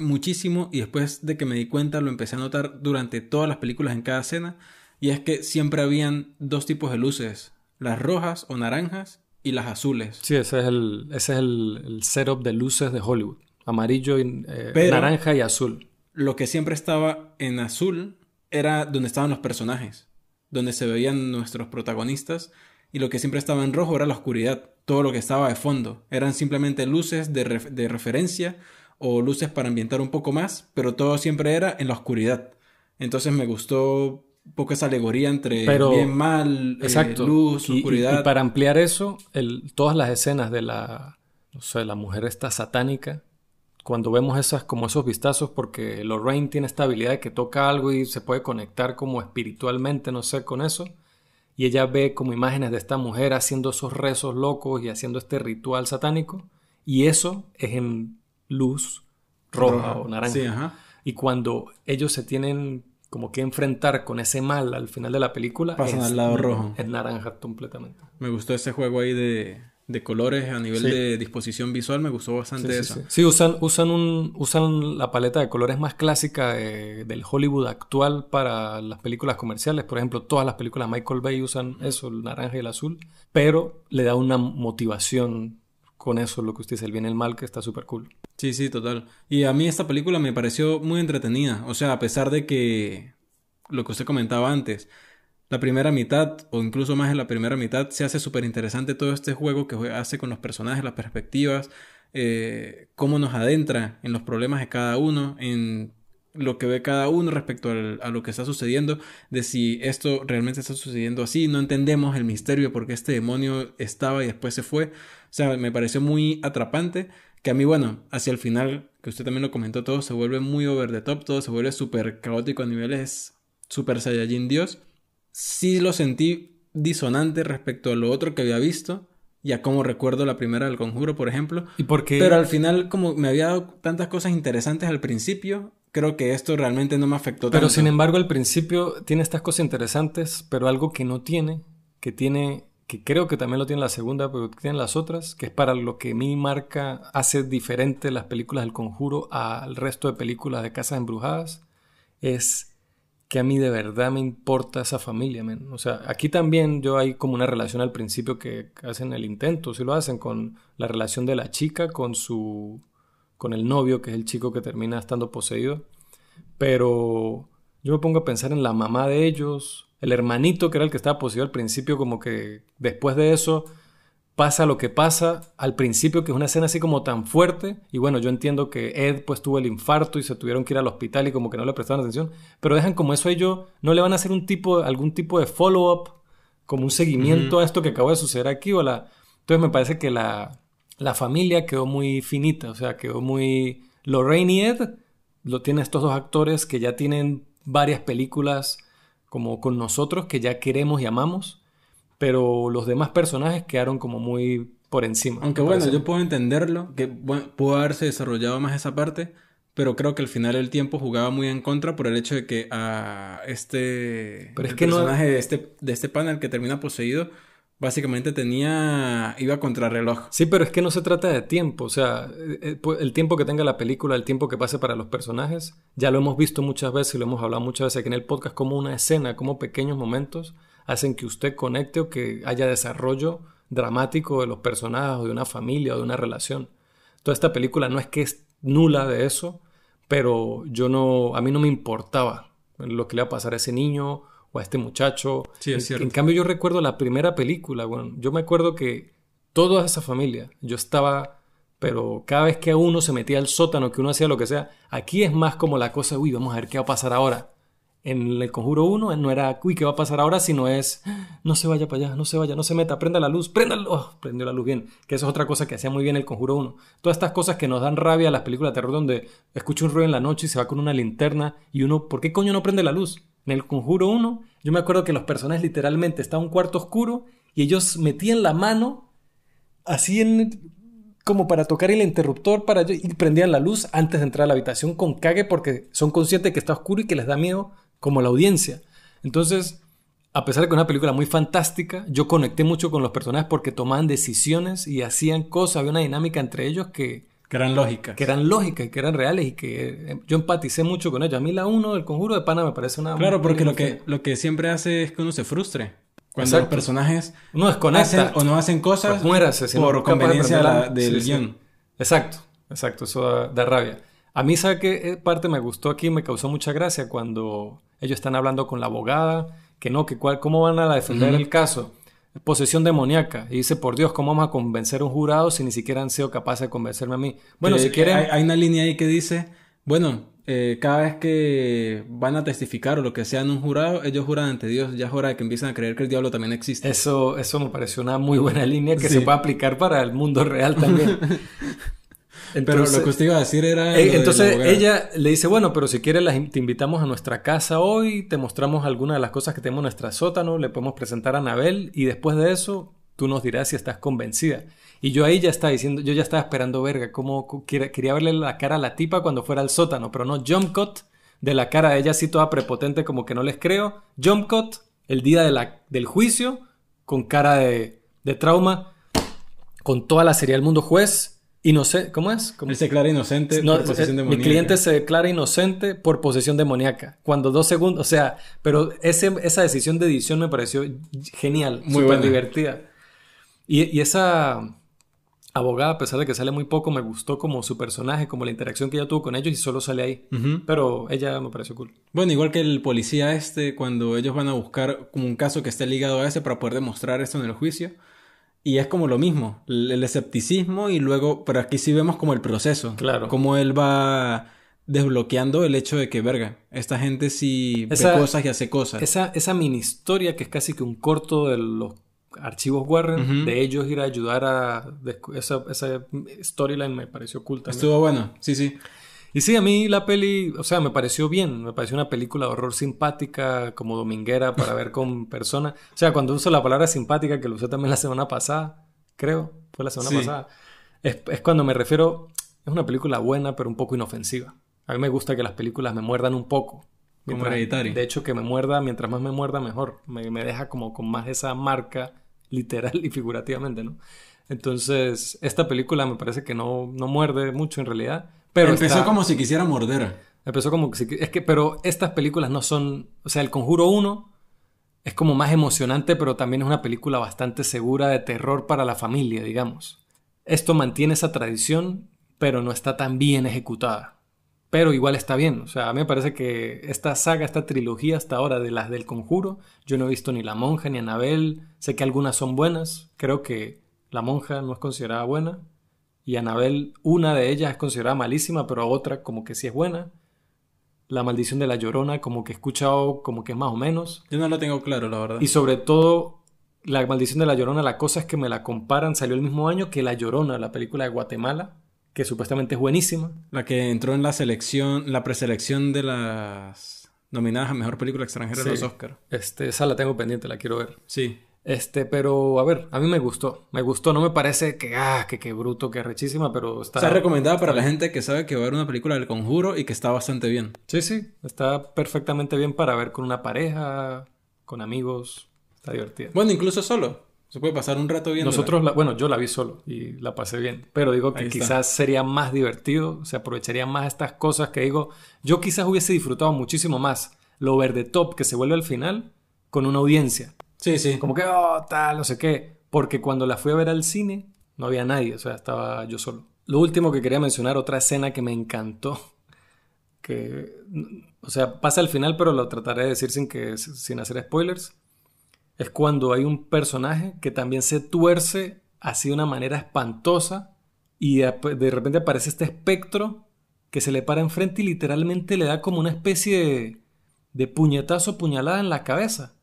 muchísimo y después de que me di cuenta lo empecé a notar durante todas las películas en cada escena y es que siempre habían dos tipos de luces, las rojas o naranjas y las azules. Sí, ese es el, ese es el, setup de luces de Hollywood, amarillo, y, eh, naranja y azul. Lo que siempre estaba en azul era donde estaban los personajes, donde se veían nuestros protagonistas y lo que siempre estaba en rojo era la oscuridad, todo lo que estaba de fondo, eran simplemente luces de, de referencia o luces para ambientar un poco más, pero todo siempre era en la oscuridad. Entonces me gustó un poco esa alegoría entre bien mal, eh, exacto. luz, oscuridad. Y, para ampliar eso, el, todas las escenas de la, no sé, la mujer esta satánica, cuando vemos esas como esos vistazos, porque Lorraine tiene esta habilidad de que toca algo y se puede conectar como espiritualmente, no sé, con eso. Y ella ve como imágenes de esta mujer haciendo esos rezos locos y haciendo este ritual satánico. Y eso es en luz roja, o naranja. Y cuando ellos se tienen como que enfrentar con ese mal al final de la película, pasan al lado rojo. Es naranja completamente. Me gustó ese juego ahí de, de colores a nivel de disposición visual, me gustó bastante eso. Sí, usan, usan, un, usan la paleta de colores más clásica del Hollywood actual para las películas comerciales. Por ejemplo, todas las películas de Michael Bay usan eso, el naranja y el azul, pero le da una motivación con eso, lo que usted dice, el bien y el mal, que está súper cool. Sí, sí, total. Y a mí esta película me pareció muy entretenida. O sea, a pesar de que lo que usted comentaba antes, la primera mitad, o incluso más en la primera mitad, se hace súper interesante todo este juego que hace con los personajes, las perspectivas, eh, cómo nos adentra en los problemas de cada uno, en lo que ve cada uno respecto a lo que está sucediendo, de si esto realmente está sucediendo así, no entendemos el misterio de por qué este demonio estaba y después se fue. O sea, me pareció muy atrapante, que a mí, bueno, hacia el final, que usted también lo comentó, todo se vuelve muy over the top, todo se vuelve súper caótico a niveles super Saiyajin Dios. Sí lo sentí disonante respecto a lo otro que había visto, y a cómo recuerdo la primera del conjuro, por ejemplo. ¿Y por qué? Pero al final, como me había dado tantas cosas interesantes al principio, creo que esto realmente no me afectó tanto. Pero sin embargo, al principio tiene estas cosas interesantes, pero algo que no tiene, que tiene, que creo que también lo tiene la segunda, pero tienen las otras, que es para lo que mi marca hace diferente las películas del conjuro al resto de películas de casas embrujadas, es que a mí de verdad me importa esa familia, O sea, aquí también yo hay como una relación al principio que hacen el intento, si lo hacen con la relación de la chica con su con el novio, que es el chico que termina estando poseído. Pero yo me pongo a pensar en la mamá de ellos, el hermanito que era el que estaba poseído al principio, como que después de eso pasa lo que pasa al principio, que es una escena así como tan fuerte. Y bueno, yo entiendo que Ed pues tuvo el infarto y se tuvieron que ir al hospital y como que no le prestaron atención. Pero dejan como eso a ellos, no le van a hacer un tipo, algún tipo de follow-up, como un seguimiento a esto que acabó de suceder aquí. O la... Entonces me parece que la, la familia quedó muy finita, o sea, quedó muy... Lorraine y Ed lo tienen estos dos actores que ya tienen varias películas como con nosotros, que ya queremos y amamos, pero los demás personajes quedaron como muy por encima. Aunque bueno, yo puedo entenderlo, que pudo haberse desarrollado más esa parte, pero creo que al final el tiempo jugaba muy en contra por el hecho de que a este pero es que personaje de, este, de este panel que termina poseído básicamente tenía iba contra reloj. Sí, pero es que no se trata de tiempo, o sea, eh, eh, el tiempo que tenga la película, el tiempo que pase para los personajes, ya lo hemos visto muchas veces y lo hemos hablado muchas veces aquí en el podcast como una escena, como pequeños momentos hacen que usted conecte o que haya desarrollo dramático de los personajes o de una familia o de una relación. Toda esta película no es que es nula de eso, pero yo no a mí no me importaba lo que le iba a pasar a ese niño o a este muchacho. Sí, es cierto. En, cambio, yo recuerdo la primera película, bueno, yo me acuerdo que toda esa familia, yo estaba, pero cada vez que uno se metía al sótano, que uno hacía lo que sea, aquí es más como la cosa, uy, vamos a ver qué va a pasar ahora. En el Conjuro 1 no era, uy, ¿qué va a pasar ahora? Sino es, no se vaya para allá, no se vaya, no se meta, prenda la luz, prenda la luz, oh, prendió la luz bien. Que eso es otra cosa que hacía muy bien el Conjuro 1. Todas estas cosas que nos dan rabia a las películas de terror donde escucha un ruido en la noche y se va con una linterna y uno, ¿por qué coño no prende la luz? En el Conjuro 1, yo me acuerdo que los personajes literalmente estaban en un cuarto oscuro y ellos metían la mano así en como para tocar el interruptor para y prendían la luz antes de entrar a la habitación con cague porque son conscientes de que está oscuro y que les da miedo como la audiencia. Entonces, a pesar de que es una película muy fantástica, yo conecté mucho con los personajes porque tomaban decisiones y hacían cosas, había una dinámica entre ellos que que eran lógicas. Que eran lógicas y que eran reales y que eh, yo empaticé mucho con ellos. A mí la uno del conjuro de pana me parece una... Claro, porque lo que, lo que siempre hace es que uno se frustre. Cuando los personajes uno desconecta. o no hacen cosas pues por conveniencia del guion. Exacto, exacto, eso da, rabia. A mí, ¿sabe qué parte me gustó aquí? Me causó mucha gracia cuando ellos están hablando con la abogada, que no, que cuál, cómo van a defender el caso posesión demoníaca. Y dice, por Dios, ¿cómo vamos a convencer a un jurado si ni siquiera han sido capaces de convencerme a mí? Bueno, si quieren... Hay, una línea ahí que dice, bueno, eh, cada vez que van a testificar o lo que sea en un jurado, ellos juran ante Dios, ya es hora de que empiecen a creer que el diablo también existe. Eso, eso me pareció una muy buena línea que se puede aplicar para el mundo real también. pero lo que usted iba a decir era... Eh, entonces ella le dice, bueno, pero si quieres te invitamos a nuestra casa hoy, te mostramos algunas de las cosas que tenemos en nuestra sótano, le podemos presentar a Anabel y después de eso tú nos dirás si estás convencida. Y yo ahí ya estaba diciendo, yo ya estaba esperando verga, como quería, verle la cara a la tipa cuando fuera al sótano, pero no jump cut de la cara de ella así toda prepotente como que no les creo. Jump cut el día de la, del juicio con cara de, de trauma, con toda la serie del mundo juez Inocente, ¿cómo es? ¿Cómo? Él se declara inocente por posesión demoníaca. Mi cliente se declara inocente por posesión demoníaca. Cuando dos segundos, o sea, pero ese, esa decisión de edición me pareció genial, muy divertida. Y, esa, abogada, a pesar de que sale muy poco, me gustó como su personaje, como la interacción que ella tuvo con ellos y solo sale ahí. Pero ella me pareció cool. Bueno, igual que el policía este, cuando ellos van a buscar como un caso que esté ligado a ese para poder demostrar esto en el juicio. Y es como lo mismo, el escepticismo y luego, pero aquí sí vemos como el proceso. Claro. Cómo él va desbloqueando el hecho de que, verga, esta gente sí ve cosas y hace cosas. Esa, esa mini historia que es casi que un corto de los archivos Warren, de ellos ir a ayudar a... Esa, esa storyline me pareció cool Estuvo bueno, sí, sí. Y sí, a mí la peli, o sea, me pareció bien, me pareció una película de horror simpática, como dominguera para ver con personas. O sea, cuando uso la palabra simpática, que lo usé también la semana pasada, creo, fue la semana pasada, es, es cuando me refiero, es una película buena, pero un poco inofensiva. A mí me gusta que las películas me muerdan un poco. Como hereditario. De hecho, que me muerda, mientras más me muerda, mejor. Me, me deja como con más esa marca literal y figurativamente, ¿no? Entonces, esta película me parece que no, no muerde mucho en realidad. Pero empezó como si quisiera morder. Empezó como si... Es que, pero estas películas no son... O sea, El Conjuro 1 es como más emocionante, pero también es una película bastante segura de terror para la familia, digamos. Esto mantiene esa tradición, pero no está tan bien ejecutada. Pero igual está bien. O sea, a mí me parece que esta saga, esta trilogía hasta ahora de las del conjuro, yo no he visto ni La Monja ni Anabel. Sé que algunas son buenas. Creo que La Monja no es considerada buena. Y Anabel, una de ellas es considerada malísima, pero otra como que sí es buena. La maldición de la llorona, como que he escuchado, como que es más o menos. Yo no lo tengo claro, la verdad. Y sobre todo, la maldición de la llorona, la cosa es que me la comparan, salió el mismo año que La Llorona, la película de Guatemala que supuestamente es buenísima. La que entró en la selección, la preselección de las nominadas a Mejor Película Extranjera de los Oscars. Este, esa la tengo pendiente, la quiero ver. Sí. Este, pero a ver, a mí me gustó. Me gustó, no me parece que, ah, que qué bruto, que rechísima, pero está. Está recomendada para la gente que sabe que va a ver una película del conjuro y que está bastante bien. Sí, sí, está perfectamente bien para ver con una pareja, con amigos. Está divertida. Bueno, incluso solo. Se puede pasar un rato viendo. Nosotros, bueno, yo la vi solo y la pasé bien. Pero digo que quizás sería más divertido, se aprovecharía más estas cosas que digo. Yo quizás hubiese disfrutado muchísimo más lo verde top que se vuelve al final con una audiencia. Sí, sí. Como que, oh, tal, no sé qué. Porque cuando la fui a ver al cine, no había nadie, o sea, estaba yo solo. Lo último que quería mencionar, otra escena que me encantó, que, o sea, pasa al final, pero lo trataré de decir sin, que, sin hacer spoilers es cuando hay un personaje que también se tuerce así de una manera espantosa y de, repente aparece este espectro que se le para enfrente y literalmente le da como una especie de, de puñetazo, puñalada en la cabeza.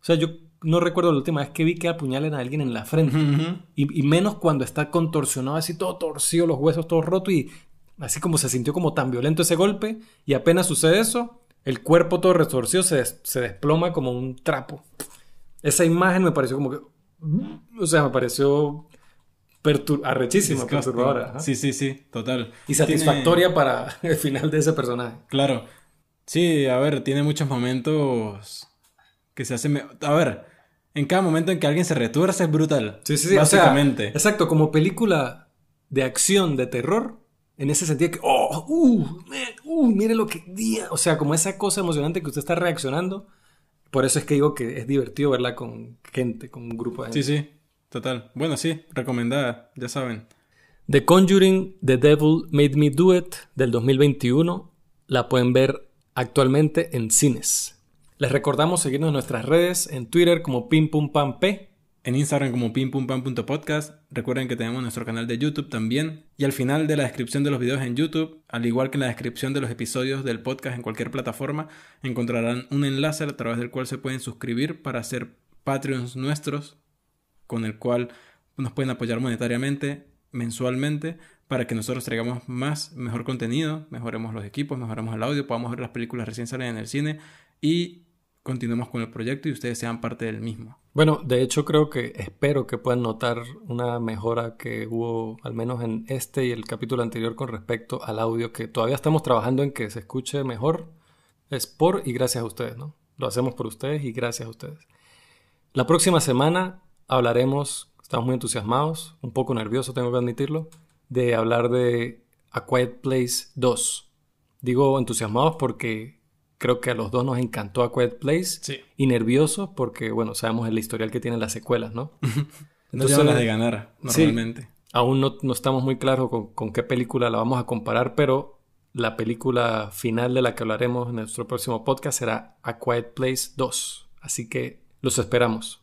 O sea, yo no recuerdo la última vez que vi que apuñalen a alguien en la frente. y, y, menos cuando está contorsionado así, todo torcido, los huesos todos rotos y así como se sintió como tan violento ese golpe. Y apenas sucede eso, el cuerpo todo retorcido se, se desploma como un trapo esa imagen me pareció como que. O sea, me pareció arrechísima, perturbadora. Sí, sí, sí, total. Y satisfactoria para el final de ese personaje. Claro. Sí, a ver, tiene muchos momentos que se hacen. A ver, en cada momento en que alguien se retuerce es brutal. Sí, sí, sí. Básicamente. exacto, como película de acción, de terror, en ese sentido que, oh, uh, uh, mire lo que día. O sea, como esa cosa emocionante que usted está reaccionando por eso es que digo que es divertido verla con gente, con un grupo de gente. Sí, sí, total. Bueno, sí, recomendada, ya saben. The Conjuring, The Devil Made Me Do It del 2021 la pueden ver actualmente en cines. Les recordamos seguirnos en nuestras redes, en Twitter como P en Instagram como pimpumpan.podcast. Recuerden que tenemos nuestro canal de YouTube también. Y al final de la descripción de los videos en YouTube, al igual que en la descripción de los episodios del podcast en cualquier plataforma, encontrarán un enlace a través del cual se pueden suscribir para ser Patreons nuestros, con el cual nos pueden apoyar monetariamente, mensualmente, para que nosotros traigamos más, mejor contenido, mejoremos los equipos, mejoremos el audio, podamos ver las películas recién salen en el cine y continuemos con el proyecto y ustedes sean parte del mismo. Bueno, de hecho creo que espero que puedan notar una mejora que hubo al menos en este y el capítulo anterior con respecto al audio que todavía estamos trabajando en que se escuche mejor. Es por y gracias a ustedes, ¿no? Lo hacemos por ustedes y gracias a ustedes. La próxima semana hablaremos, estamos muy entusiasmados, un poco nerviosos tengo que admitirlo, de hablar de A Quiet Place 2. Digo entusiasmados porque creo que a los dos nos encantó A Quiet Place. Y nerviosos porque, bueno, sabemos el historial que tienen las secuelas, ¿no? Entonces, las de ganar, normalmente. Aún no, estamos muy claros con, con, qué película la vamos a comparar, pero la película final de la que hablaremos en nuestro próximo podcast será A Quiet Place 2. Así que los esperamos.